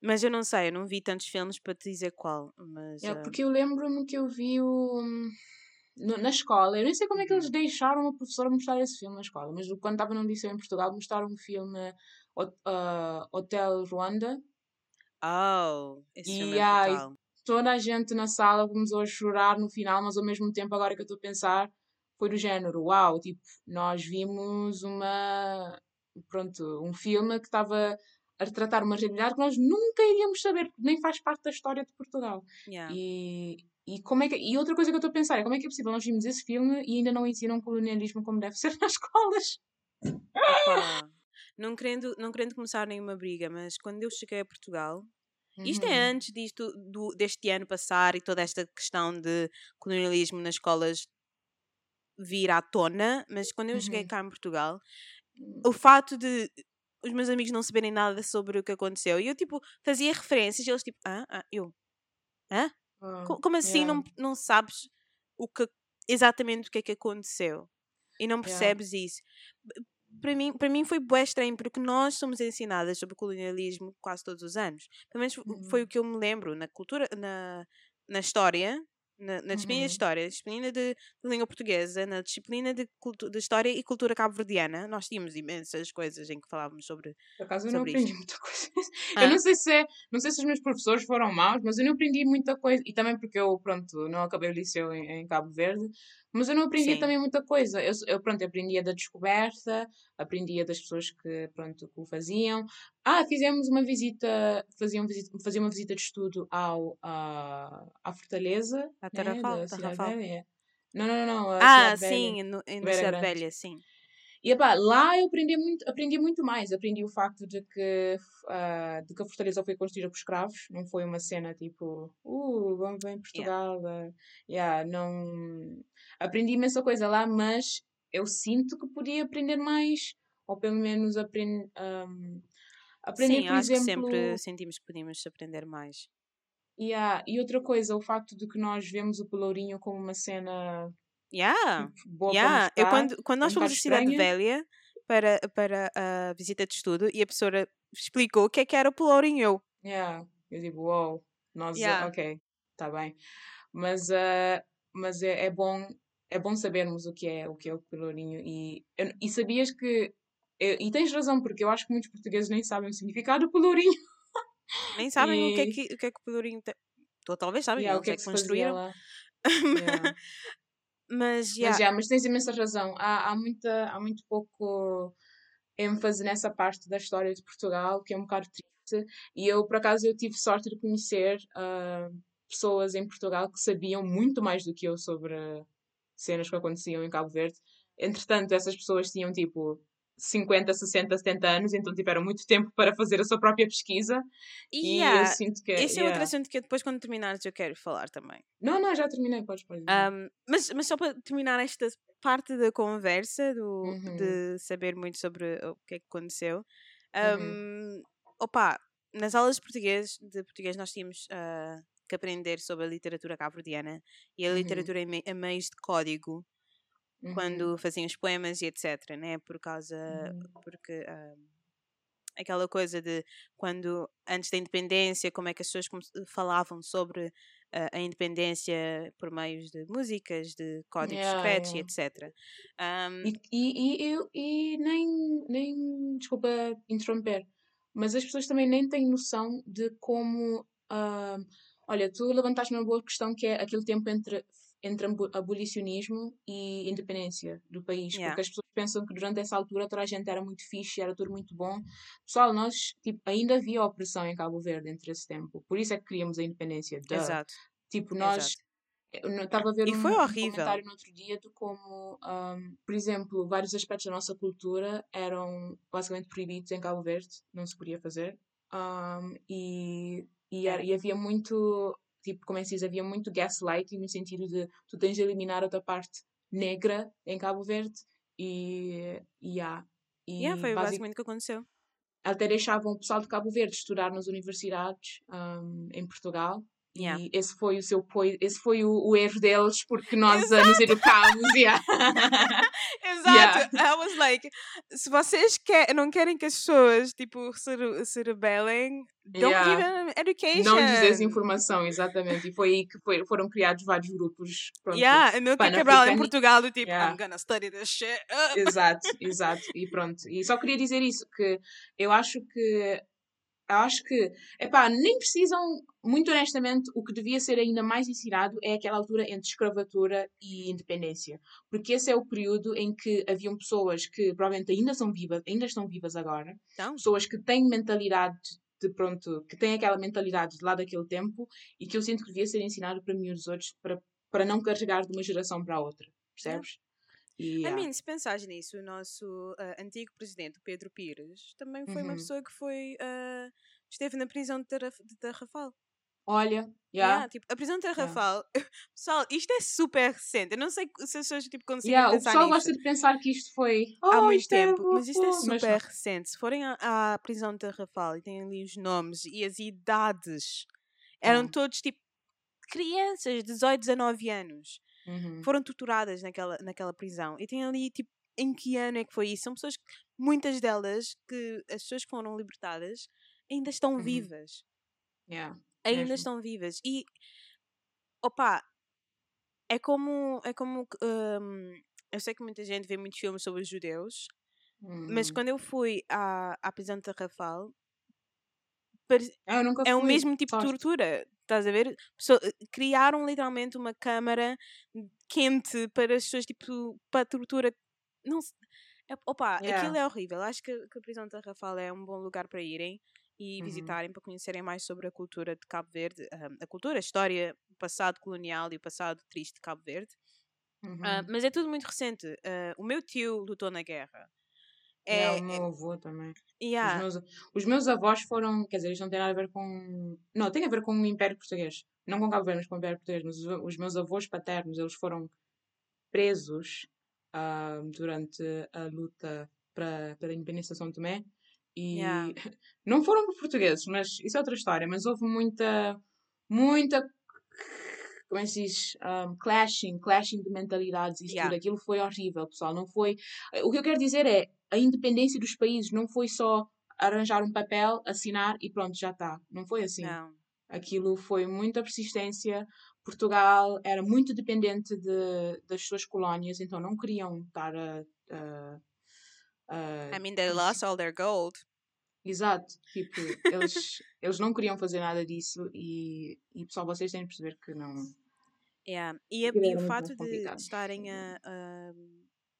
A: Mas eu não sei, eu não vi tantos filmes para te dizer qual. Mas,
B: É, porque eu lembro-me que eu vi o. no- na escola, eu nem sei como é que
A: Uhum.
B: eles deixaram a professora mostrar esse filme na escola, mas quando estava num liceu em Portugal, mostraram um filme ah, Hotel Ruanda
A: Oh, esse
B: E,
A: filme é brutal.
B: toda a gente na sala começou a chorar no final, mas ao mesmo tempo, agora que eu estou a pensar, foi do género, uau, tipo, nós vimos uma, pronto, um filme que estava a retratar uma realidade que nós nunca iríamos saber, porque nem faz parte da história de Portugal.
A: Yeah.
B: E, e, como é que, e outra coisa que eu estou a pensar é como é que é possível nós vimos esse filme e ainda não ensinam colonialismo como deve ser nas escolas?
A: Opa, não, querendo, não querendo começar nenhuma briga, mas quando eu cheguei a Portugal, isto é
B: Uhum.
A: antes disto, do, deste ano passar e toda esta questão de colonialismo nas escolas vir à tona, mas quando eu cheguei
B: Uhum.
A: cá em Portugal,
B: Hum.
A: o fato de os meus amigos não saberem nada sobre o que aconteceu, e eu tipo fazia referências e eles tipo, ah, ah eu, hã?
B: Ah,
A: Co- Como assim
B: yeah,
A: não, não sabes o que, exatamente o que é que aconteceu? E não
B: yeah.
A: percebes isso? B- Para mim, para mim foi bué estranho, porque nós somos ensinadas sobre colonialismo quase todos os anos. Pelo menos fo- foi
B: Uhum.
A: o que eu me lembro na cultura, na, na história, na, na disciplina de
B: Uhum.
A: história, disciplina de, de língua portuguesa, na disciplina de, de história e cultura cabo-verdiana. Nós tínhamos imensas coisas em que falávamos sobre,
B: Por acaso eu não aprendi
A: isto.
B: muita coisa. Eu
A: Hã?
B: não sei se é, não sei se os meus professores foram maus, mas eu não aprendi muita coisa. E também porque eu, pronto, não acabei o liceu em, em Cabo Verde, mas eu não aprendi
A: Sim.
B: também muita coisa. Eu, eu, pronto, aprendia da descoberta, aprendia das pessoas que, pronto, que o faziam. Ah, fizemos uma visita, fazia, um visita, fazia uma visita de estudo ao, à, à Fortaleza,
A: A
B: né,
A: Tarrafal,
B: da Cidade
A: Tarrafal.
B: Não, não, não, não, a
A: Ah,
B: Velha,
A: sim, no,
B: Beira
A: Cidade. Velha, sim.
B: E epá, lá eu aprendi muito, aprendi muito mais. Aprendi o facto de que, ah, de que a Fortaleza foi construída por escravos, não foi uma cena tipo, uh, vamos ver em
A: Yeah.
B: Portugal. ah, yeah, não... Aprendi imensa coisa lá, mas eu sinto que podia aprender mais, ou pelo menos aprend, ahm, aprender,
A: Sim,
B: por
A: acho que
B: exemplo.
A: sempre sentimos que podíamos aprender mais.
B: Yeah, e outra coisa, o facto de que nós vemos o Pelourinho como uma cena
A: Yeah,
B: boa
A: yeah. Eu quando, quando nós fomos à Cidade. Velha para, para a visita de estudo e a professora explicou o que é que era o Pelourinho, eu.
B: Yeah. Eu digo, uou, nós,
A: Yeah.
B: ok, tá bem. Mas, ah, mas é, é bom, é bom sabermos o que é o que é o pelourinho e, e sabias que e tens razão, porque eu acho que muitos portugueses nem sabem o significado do pelourinho.
A: Nem sabem o que é
B: E
A: que o, que é que o Pelourinho tem. Ou talvez sabem,
B: yeah, o que
A: é que
B: que
A: construíram.
B: Yeah.
A: Mas,
B: Mas,
A: yeah,
B: já, mas tens imensa razão. Há, há, muita, há muito pouco ênfase nessa parte da história de Portugal, que é um bocado triste. E eu, por acaso, eu tive sorte de conhecer ah, pessoas em Portugal que sabiam muito mais do que eu sobre cenas que aconteciam em Cabo Verde. Entretanto, essas pessoas tinham tipo 50, 60, 70 anos, então tiveram muito tempo para fazer a sua própria pesquisa. E eu
A: yeah.
B: sinto que.
A: Esse é outro
B: yeah.
A: assunto que eu depois, quando terminares, eu quero falar também.
B: Não, não, já terminei, podes, podes.
A: Um, mas, mas só para terminar esta parte da conversa, do,
B: Uhum.
A: de saber muito sobre o que é que aconteceu.
B: Uhum.
A: Um, opa, nas aulas de português, de português nós tínhamos ah, que aprender sobre a literatura cabo-verdiana e a
B: Uhum.
A: literatura me- em meios de código
B: Uhum.
A: quando faziam os poemas e etc, né? Por causa,
B: Uhum.
A: porque ah, aquela coisa de quando antes da independência, como é que as pessoas falavam sobre ah, a independência por meios de músicas, de códigos
B: Yeah,
A: secretos
B: yeah.
A: e etc. Um,
B: E, e, e, eu, e nem, nem, desculpa interromper, mas as pessoas também nem têm noção de como. ah, olha, tu levantaste uma boa questão que é aquele tempo entre, entre abolicionismo e independência do país,
A: Yeah.
B: porque as pessoas pensam que durante essa altura toda a gente era muito fixe, era tudo muito bom. Pessoal, nós tipo, ainda havia opressão em Cabo Verde entre esse tempo, por isso é que queríamos a independência. duh.
A: exato.
B: Tipo, nós
A: Exato.
B: eu estava a ver
A: E
B: um,
A: foi
B: um
A: horrível.
B: comentário no outro dia de como, ahm, por exemplo, vários aspectos da nossa cultura eram basicamente proibidos em Cabo Verde, não se podia fazer. Ahm, e, e, Era. e havia muito, tipo, como é que se diz, havia muito gaslighting no sentido de tu tens de eliminar outra parte negra em Cabo Verde e, e há. E
A: Yeah, foi
B: basic-
A: basicamente o que aconteceu.
B: até deixavam o pessoal de Cabo Verde estudar nas universidades ahm, em Portugal.
A: Yeah.
B: E esse foi o seu esse foi o, o erro deles porque nós ah, nos educámos. yeah.
A: Exato. I was like, se vocês quer, não querem que as pessoas tipo se, se rebelem, don't
B: Yeah.
A: give them education.
B: Não lhes desinformação, exatamente. E foi aí que foi- foram criados vários grupos. Pronto.
A: Yeah, que Cabral em Portugal do tipo,
B: Yeah.
A: I'm gonna study this shit.
B: Exato, exato. E pronto. E só queria dizer isso, que eu acho que acho que, epá, nem precisam, muito honestamente, o que devia ser ainda mais ensinado é aquela altura entre escravatura e independência. Porque esse é o período em que haviam pessoas que provavelmente ainda são vivas, ainda estão vivas agora,
A: Então,
B: pessoas que têm mentalidade de pronto, que têm aquela mentalidade de lá daquele tempo e que eu sinto que devia ser ensinado para mim e os outros para, para não carregar de uma geração para a outra, percebes? Yeah.
A: mean, se pensares nisso, o nosso ah, antigo presidente, o Pedro Pires, também foi uma
B: Uhum.
A: pessoa que foi, ah, esteve na prisão de Tarraf- de Tarrafal.
B: Olha,
A: Yeah,
B: yeah.
A: tipo, a prisão de
B: Yeah.
A: Tarrafal. Pessoal, isto é super recente. Eu não sei se as pessoas tipo, conseguem
B: Yeah, o
A: pensar
B: pessoal
A: nisto
B: gosta de pensar que isto foi
A: há
B: oh,
A: muito
B: isto é
A: tempo, mas isto é
B: fofo", mas
A: super recente. Se forem à, à prisão de Tarrafal e têm ali os nomes e as idades, eram
B: Yeah.
A: todos tipo crianças, 18, 19 anos.
B: Uhum.
A: Foram torturadas naquela, naquela prisão. E tem ali tipo. Em que ano é que foi isso? São pessoas, que- muitas delas, que as pessoas que foram libertadas ainda estão
B: Uhum.
A: vivas.
B: Yeah.
A: ainda
B: mesmo.
A: estão vivas. E opa, é como é como hum, eu sei que muita gente vê muitos filmes sobre os judeus, mas
B: Uhum.
A: quando eu fui à, à prisão de pare-
B: Ah,
A: é o mesmo tipo de
B: sorte.
A: tortura. Estás a ver? Pessoa- criaram literalmente uma câmara quente para as pessoas, tipo, para tortura. Não é- Opa, aquilo
B: Yeah.
A: é horrível. Acho que, que a prisão de Tarrafal é um bom lugar para irem e
B: Uhum.
A: visitarem para conhecerem mais sobre a cultura de Cabo Verde, a cultura, a história, o passado colonial e o passado triste de Cabo Verde. Ah,
B: Uhum.
A: mas é tudo muito recente. Ah, o meu tio lutou na guerra.
B: Yeah,
A: É,
B: o meu avô também. Os
A: yeah,
B: meus, os meus avós foram, quer dizer, isto não tem nada a ver com. Não, tem a ver com o Império Português. Não com Cabo Verde, mas com o Império Português. Mas os, os meus avós paternos, eles foram presos ah, durante a luta para, pela independência de São Tomé. E
A: Yeah.
B: não foram por portugueses, mas isso é outra história. Mas houve muita, muita, como é que se diz? Um, clashing, clashing de mentalidades e
A: Yeah.
B: tudo. Aquilo foi horrível, pessoal. Não foi. O que eu quero dizer é a independência dos países não foi só arranjar um papel, assinar e pronto, já está. Não foi assim.
A: não.
B: Aquilo foi muita persistência. Portugal era muito dependente de, das suas colónias, então não queriam estar a. a- a-
A: I mean, they lost all their gold.
B: Exato, tipo, eles, eles não queriam fazer nada disso e, e pessoal, vocês têm de perceber que não.
A: Yeah. E, e o fato de estarem a, a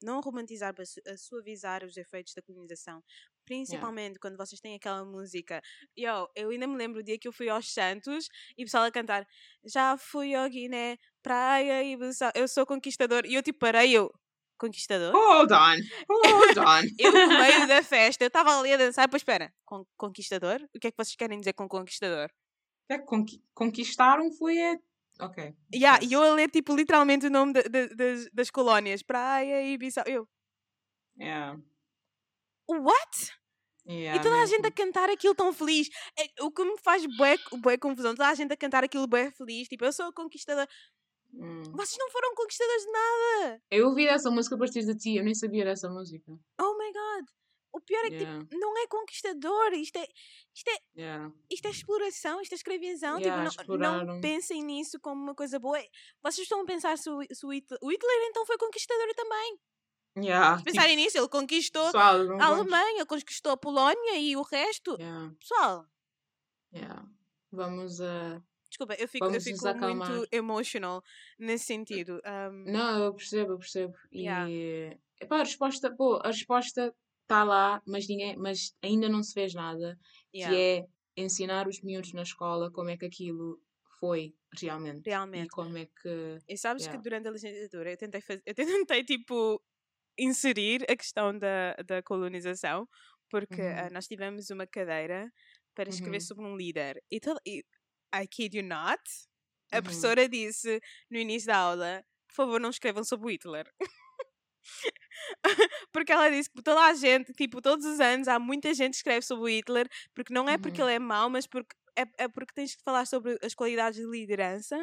A: não romantizar, mas a suavizar os efeitos da colonização, principalmente quando vocês têm aquela música. Yo, eu ainda me lembro o dia que eu fui aos Santos e o pessoal a cantar Já fui ao Guiné, praia e Bissau, eu sou conquistador. E eu tipo parei, eu, conquistador?
B: Hold on, hold on.
A: Eu no meio da festa, eu estava ali a dançar, pois espera, con- conquistador? O que é que vocês querem dizer com conquistador?
B: É, conqui- conquistaram foi a. Ok.
A: Yeah, e eu a ler tipo literalmente o nome da- da- das, das colónias, praia e Bissau. Eu,
B: Yeah,
A: what?
B: yeah,
A: e toda a gente a cantar aquilo tão feliz. É, o que me faz bué, bué confusão, toda a gente a cantar aquilo bué feliz. Tipo, eu sou a conquistadora.
B: Hum.
A: Vocês não foram conquistadores de nada.
B: Eu ouvi essa música a partir de ti, eu nem sabia dessa música.
A: Oh my god. O pior é que
B: Yeah,
A: tipo, não é conquistador. Isto é, isto é,
B: yeah.
A: isto é exploração, isto é escravidão.
B: Yeah,
A: tipo, não, não pensem nisso como uma coisa boa. Vocês estão a pensar se o, se o Hitler, o Hitler então foi conquistador também.
B: Yeah,
A: Se
B: tipo,
A: pensarem nisso, ele conquistou
B: pessoal,
A: a
B: vamos.
A: Alemanha, conquistou a Polónia e o resto. Pessoal.
B: Vamos a.
A: desculpa, eu fico, eu
B: Vamos
A: fico muito emotional nesse sentido. Um,
B: Não, eu percebo, eu percebo. E
A: Yeah.
B: epá, a resposta, pô, a resposta está lá, mas, ninguém, mas ainda não se fez nada.
A: yeah,
B: Que é ensinar os miúdos na escola como é que aquilo foi realmente. E
A: realmente.
B: como é que.
A: E sabes
B: Yeah.
A: que durante a licenciatura eu tentei, fazer, eu tentei tipo, inserir a questão da, da colonização, porque
B: Uhum.
A: ah, nós tivemos uma cadeira para escrever
B: Uhum.
A: sobre um líder. E, todo, e I kid you not, a
B: Uhum.
A: professora disse no início da aula: por favor, não escrevam sobre Hitler. porque ela disse que toda a gente, tipo, todos os anos, há muita gente que escreve sobre o Hitler, porque não é porque
B: Uhum.
A: ele é mau, mas porque é, é porque tens que falar sobre as qualidades de liderança.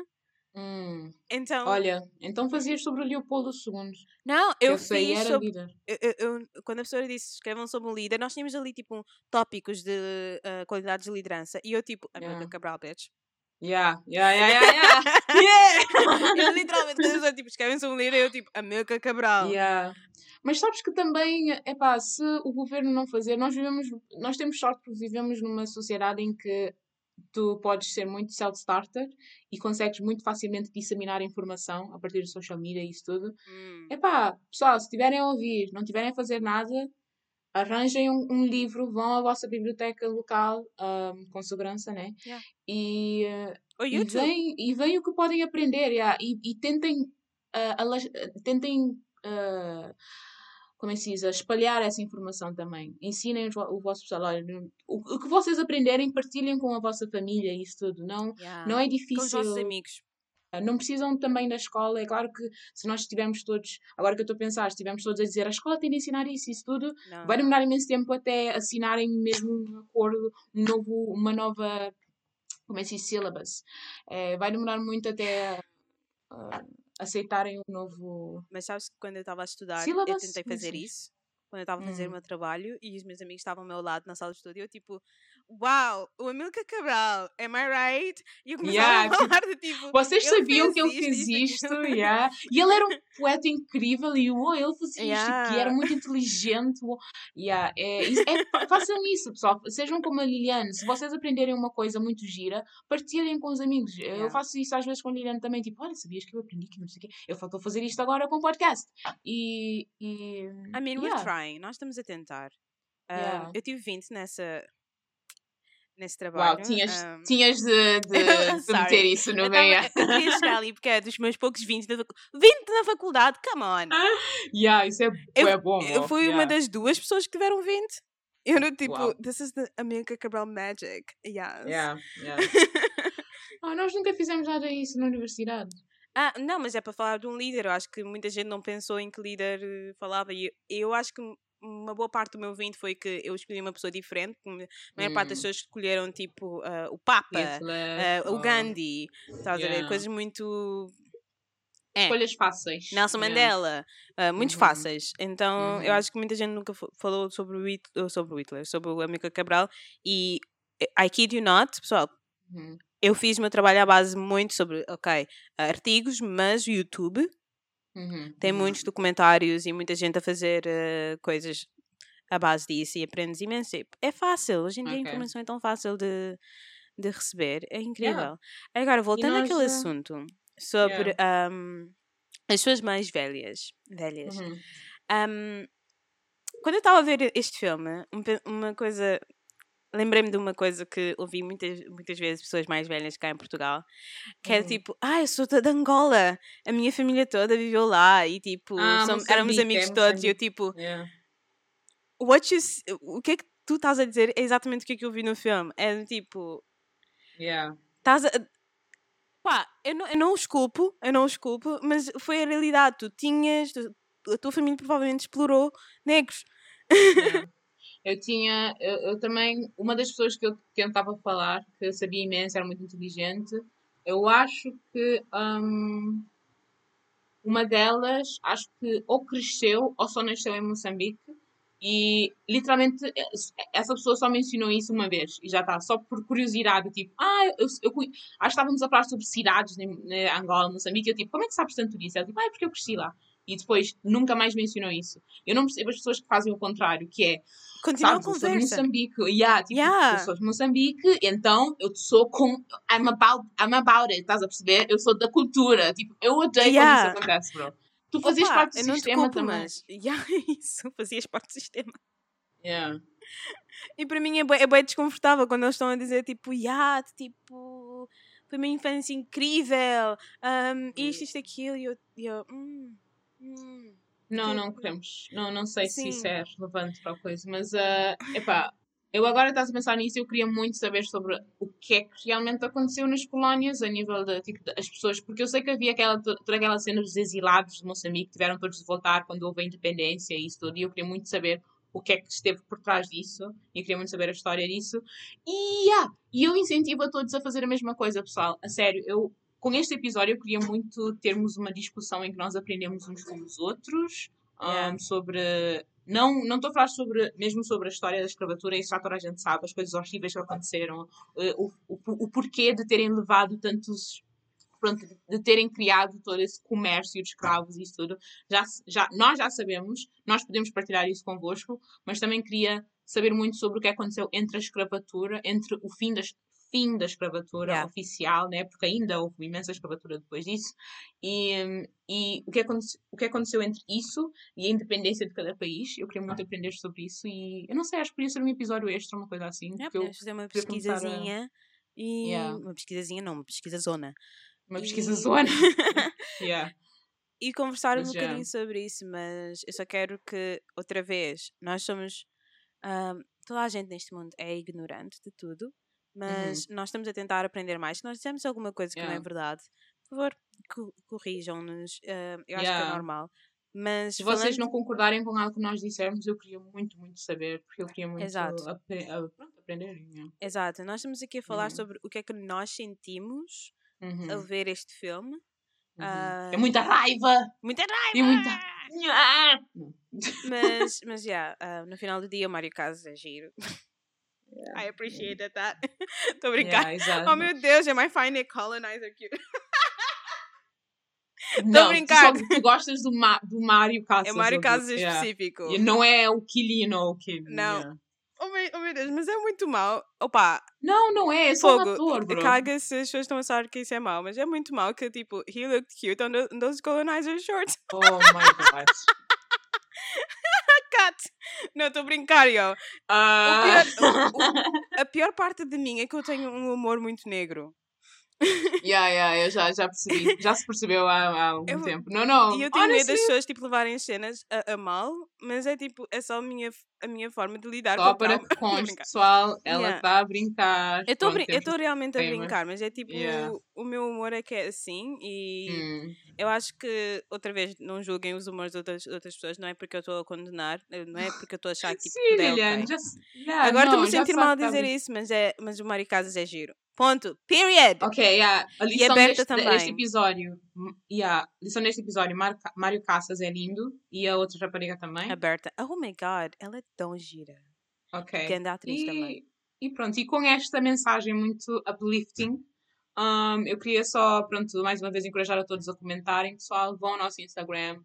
B: Hum,
A: Então,
B: Olha, então fazias sobre o Leopoldo II.
A: não, eu
B: eu
A: fiz
B: era
A: sobre.
B: líder.
A: eu- eu- quando a professora disse escrevam sobre um líder, nós tínhamos ali tipo um, tópicos de ah, qualidades de liderança. E eu, tipo, América
B: Yeah.
A: Cabral, bitch.
B: Yeah, yeah, yeah, yeah, yeah.
A: eu literalmente, quando a pessoa tipo, escrevem sobre um líder, eu tipo, América Cabral.
B: Yeah. Mas sabes que também, epá, se o governo não fazer, nós vivemos, nós temos sorte porque vivemos numa sociedade em que tu podes ser muito self-starter e consegues muito facilmente disseminar informação a partir do social media e isso tudo.
A: Hum,
B: Epá, pessoal, se estiverem a ouvir, não estiverem a fazer nada, arranjem um, um livro, vão à vossa biblioteca local, ahm, com segurança, né?
A: Yeah.
B: E,
A: O
B: e veem, e veem o que podem aprender, yeah, e, e tentem, ah, tentem, ah, como é que se diz, espalhar essa informação também. Ensinem o vosso pessoal, olha, o, o que vocês aprenderem, partilhem com a vossa família, isso tudo. Não,
A: Yeah.
B: não é
A: Com os
B: difícil.
A: nossos amigos.
B: Não precisam também da escola. É claro que se nós estivermos todos, agora que eu estou a pensar, estivermos todos a dizer a escola tem de ensinar isso, isso tudo,
A: Não.
B: vai demorar imenso tempo até assinarem mesmo um acordo, um novo, uma nova, como é que se syllabus. Eh, vai demorar muito até ah, aceitarem um novo.
A: Mas sabes que quando eu estava a estudar, eu
B: Syllabus?
A: tentei
B: Não
A: fazer isso. Quando eu estava a fazer o
B: Hum.
A: meu trabalho e os meus amigos estavam ao meu lado na sala de estudo, eu tipo, uau, o Amilcar Cabral, am I right? E eu começava
B: Yeah,
A: a falar de tipo.
B: Vocês sabiam que ele fez
A: isto,
B: isto, yeah. e ele era um poeta incrível e uou, ele fazia isto aqui, era
A: Yeah.
B: muito inteligente. uou. Yeah, é, é, fa- façam isso, pessoal. Sejam como a Liliane. Se vocês aprenderem uma coisa muito gira, partilhem com os amigos. Eu
A: Yeah.
B: faço isso às vezes com a Liliane também. Tipo, olha, sabias que eu aprendi que não sei o quê? Eu estou a fazer isto agora com o podcast. E. e
A: I mean, we're
B: yeah.
A: trying, nós estamos a tentar. Um,
B: Yeah.
A: Eu tive 20 nessa, nesse trabalho.
B: Uau, tinhas,
A: um,
B: tinhas de, de, de meter isso no
A: eu,
B: meio.
A: tava, eu queria chegar ali porque é dos meus poucos 20 na, facu- 20 na faculdade, come on!
B: Yeah, isso é,
A: Eu-
B: é bom.
A: Eu fui uma
B: Yeah.
A: das duas pessoas que tiveram 20. Eu era tipo,
B: Uau.
A: this is the Amilcar Cabral magic. Yes.
B: Yeah, yeah. Ah, nós nunca fizemos nada disso na universidade.
A: Ah, não, mas é para falar de um líder. Eu acho que muita gente não pensou em que líder eh, falava. E eu, eu acho que uma boa parte do meu 20 foi que eu escolhi uma pessoa diferente. A maior parte das
B: Hum.
A: pessoas escolheram tipo ah, o Papa,
B: Hitler,
A: ah, o Gandhi, estás a ver?
B: Yeah.
A: Coisas muito. É.
B: Escolhas fáceis.
A: Nelson
B: Yeah.
A: Mandela, ah, muito
B: Uhum.
A: fáceis. Então, eu
B: Uhum.
A: acho que muita gente nunca fa- falou sobre o, Hit- uh, sobre o Hitler, sobre o Amílcar Cabral. E eh, I kid you not, pessoal,
B: Uhum.
A: eu fiz meu trabalho à base muito sobre, ok, artigos, mas o YouTube
B: Uhum.
A: tem
B: uhum.
A: muitos documentários e muita gente a fazer eh, coisas à base disso e aprendes imenso. É fácil, hoje em dia a
B: Ok.
A: informação é tão fácil de, de receber, é incrível. Agora, voltando
B: nós,
A: àquele
B: eh,
A: assunto sobre ahm, as pessoas mais velhas, velhas.
B: Uhum.
A: ahm, quando eu estava a ver este filme, um uma coisa lembrei-me de uma coisa que ouvi muitas, muitas vezes pessoas mais velhas cá em Portugal, que é
B: Uhum.
A: tipo, ah, eu sou toda de Angola, a minha família toda viveu lá e tipo,
B: Ah,
A: som- éramos
B: Moçambique, é
A: amigos todos e eu tipo,
B: Yeah.
A: what you, o que é que tu estás a dizer é exatamente o que é que eu vi no filme. É tipo,
B: Yeah.
A: estás a. Pá, eu não, eu não os culpo, eu não os culpo, mas foi a realidade. Tu tinhas, tu- a tua família provavelmente explorou negros.
B: Yeah. Eu tinha, eu, eu também, uma das pessoas que eu tentava falar, que eu sabia imenso, era muito inteligente, eu acho que hum, uma delas, acho que ou cresceu ou só nasceu em Moçambique e literalmente es- essa pessoa só mencionou isso uma vez e já está, só por curiosidade, tipo, ah, eu, eu, conhe- acho que estávamos a falar sobre cidades em, Angola, Moçambique, eu tipo, como é que sabes tanto disso? Ela tipo, ah, é porque eu cresci lá. E depois nunca mais mencionou isso. Eu não percebo as pessoas que fazem o contrário, que é
A: Continua
B: Sabes,
A: a
B: eu sou de
A: conversa.
B: Moçambique. Yeah, tipo,
A: Yeah.
B: Eu sou de Moçambique, então eu sou com. I'm about, I'm about it, estás a perceber? Eu sou da cultura. Tipo, eu odeio
A: Yeah.
B: quando isso acontece, bro. Tu fazias
A: Opa,
B: parte do
A: eu não te
B: sistema
A: culpo,
B: também.
A: mas. Yeah, isso, fazias parte do sistema.
B: Yeah.
A: E para mim é bem, é bem desconfortável quando eles estão a dizer tipo, yeah, tipo, foi uma infância incrível, um, isto, isto, aquilo, e eu, e eu hum, hum.
B: Não, não queremos. Não, não sei se isso
A: sim.
B: é relevante para a coisa, mas, uh, epá, eu agora estás a pensar nisso eu queria muito saber sobre o que é que realmente aconteceu nas colónias, a nível de, tipo, das pessoas, porque eu sei que havia aquela, to- toda aquela cena dos exilados de Moçambique, que tiveram todos de voltar quando houve a independência e isso tudo, e eu queria muito saber o que é que esteve por trás disso, e eu queria muito saber a história disso, e, yeah, e eu incentivo a todos a fazer a mesma coisa, pessoal, a sério, eu com este episódio eu queria muito termos uma discussão em que nós aprendemos uns com os outros um,
A: Yeah.
B: sobre não não estou a falar sobre mesmo sobre a história da escravatura isso já toda a gente sabe as coisas horríveis que aconteceram eh, o, o, o porquê de terem levado tantos pronto, de terem criado todo esse comércio de escravos e isso tudo já, já nós já sabemos nós podemos partilhar isso convosco mas também queria saber muito sobre o que aconteceu entre a escravatura entre o fim das fim da escravatura
A: Yeah.
B: oficial, né? porque ainda houve imensa escravatura depois disso, e, e o, que aconte- o que aconteceu entre isso e a independência de cada país. Eu queria muito aprender sobre isso e eu não sei, acho que podia ser um episódio extra, uma coisa assim. Porque eu-
A: podemos fazer uma
B: começar a-
A: pesquisazinha e
B: Yeah.
A: uma pesquisazinha não, uma pesquisa zona.
B: uma
A: E-
B: pesquisa zona. yeah.
A: e conversar
B: Mas
A: um
B: já.
A: bocadinho sobre isso, mas eu só quero que, outra vez, nós somos. ahm, toda a gente neste mundo é ignorante de tudo, mas nós estamos a tentar aprender mais. Se nós dissemos alguma coisa que não é
B: Uhum. Yeah.
A: verdade, por favor, co- corrijam-nos. ah, eu acho que
B: Yeah.
A: é normal. Mas
B: Se vocês
A: falando-
B: não concordarem com algo que nós dissermos, eu queria muito, muito saber, porque eu queria muito
A: Exato.
B: apre- pronto, aprender. yeah.
A: Exato, nós estamos aqui a falar
B: Uhum.
A: sobre o que é que nós sentimos
B: Uhum,
A: ao ver este filme.
B: uhum.
A: ah,
B: É muita raiva!
A: Muita raiva!
B: E muita. Ah!
A: Mas, mas yeah, ah, no final do dia o Mario Casas é giro. I appreciate that. Estou a brincar.
B: Yeah.
A: Oh meu Deus, am I finding a colonizer cute?
B: Não, tu,
A: brincar.
B: só, tu gostas do, Ma, do Mario Casas.
A: É Mario Casas
B: yeah.
A: específico.
B: E Não é o Killian ou o Kim.
A: Não.
B: yeah.
A: Oh, meu, oh meu Deus, mas é muito mau. Opa,
B: Não, não é. É só um
A: fogo.
B: ator, bro.
A: Caga se as pessoas estão a achar que isso é mau, mas é muito mau que tipo, he looked cute on, the, on those colonizer shorts.
B: Oh my god.
A: Cat! Não, estou a brincar, yo.
B: Ah.
A: pior- o- A pior parte de mim é que eu tenho um humor muito negro.
B: yeah, yeah, eu já, já percebi. Já se percebeu há, há algum
A: Eu-
B: tempo. Não, não.
A: E eu tenho medo das pessoas tipo, levarem as cenas a, a mal, mas é tipo, é só a minha, a minha forma de lidar
B: Só
A: com
B: para que conste, pessoal, ela
A: Yeah.
B: está a brincar.
A: Eu estou
B: Pronto, temos-
A: realmente a brincar, mas é tipo,
B: Yeah.
A: o meu humor é que é assim e
B: Hum.
A: eu acho que, outra vez, não julguem os humores de outras, outras pessoas, não é porque eu estou a condenar, eh, não é porque eu estou a achar que tipo,
B: Sim,
A: tudo é
B: yeah,
A: Agora estou-me a sentir mal a
B: que tá
A: dizer isso, mas, é, mas o Mário Casas é giro. Ponto. Period!
B: Ok, yeah. a lição
A: Berta
B: deste,
A: também.
B: deste episódio. Yeah. A lição deste episódio, Mário, Ca- Mário Caças é lindo e a outra rapariga também.
A: A Berta, oh my god, ela é tão gira.
B: Ok.
A: Grande atriz
B: E,
A: também.
B: e pronto, e com esta mensagem muito uplifting, um, eu queria só, pronto, mais uma vez encorajar a todos a comentarem, pessoal, vão ao nosso Instagram,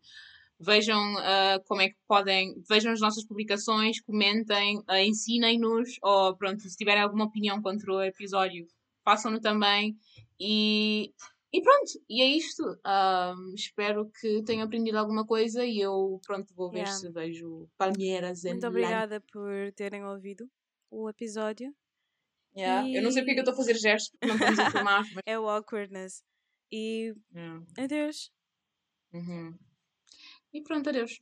B: vejam ah, como é que podem, vejam as nossas publicações, comentem, ah, ensinem-nos, ou pronto, se tiverem alguma opinião contra o episódio, façam-no também, e, e pronto, e é isto, Um, espero que tenham aprendido alguma coisa, e eu, pronto, vou ver
A: Yeah.
B: se vejo Palmeiras em
A: Muito obrigada por terem ouvido o episódio.
B: Yeah. Eu não sei porque é eu estou a fazer gestos, porque não estamos a filmar. Mas...
A: É o awkwardness. E
B: Yeah.
A: adeus.
B: Uhum. E pronto, adeus.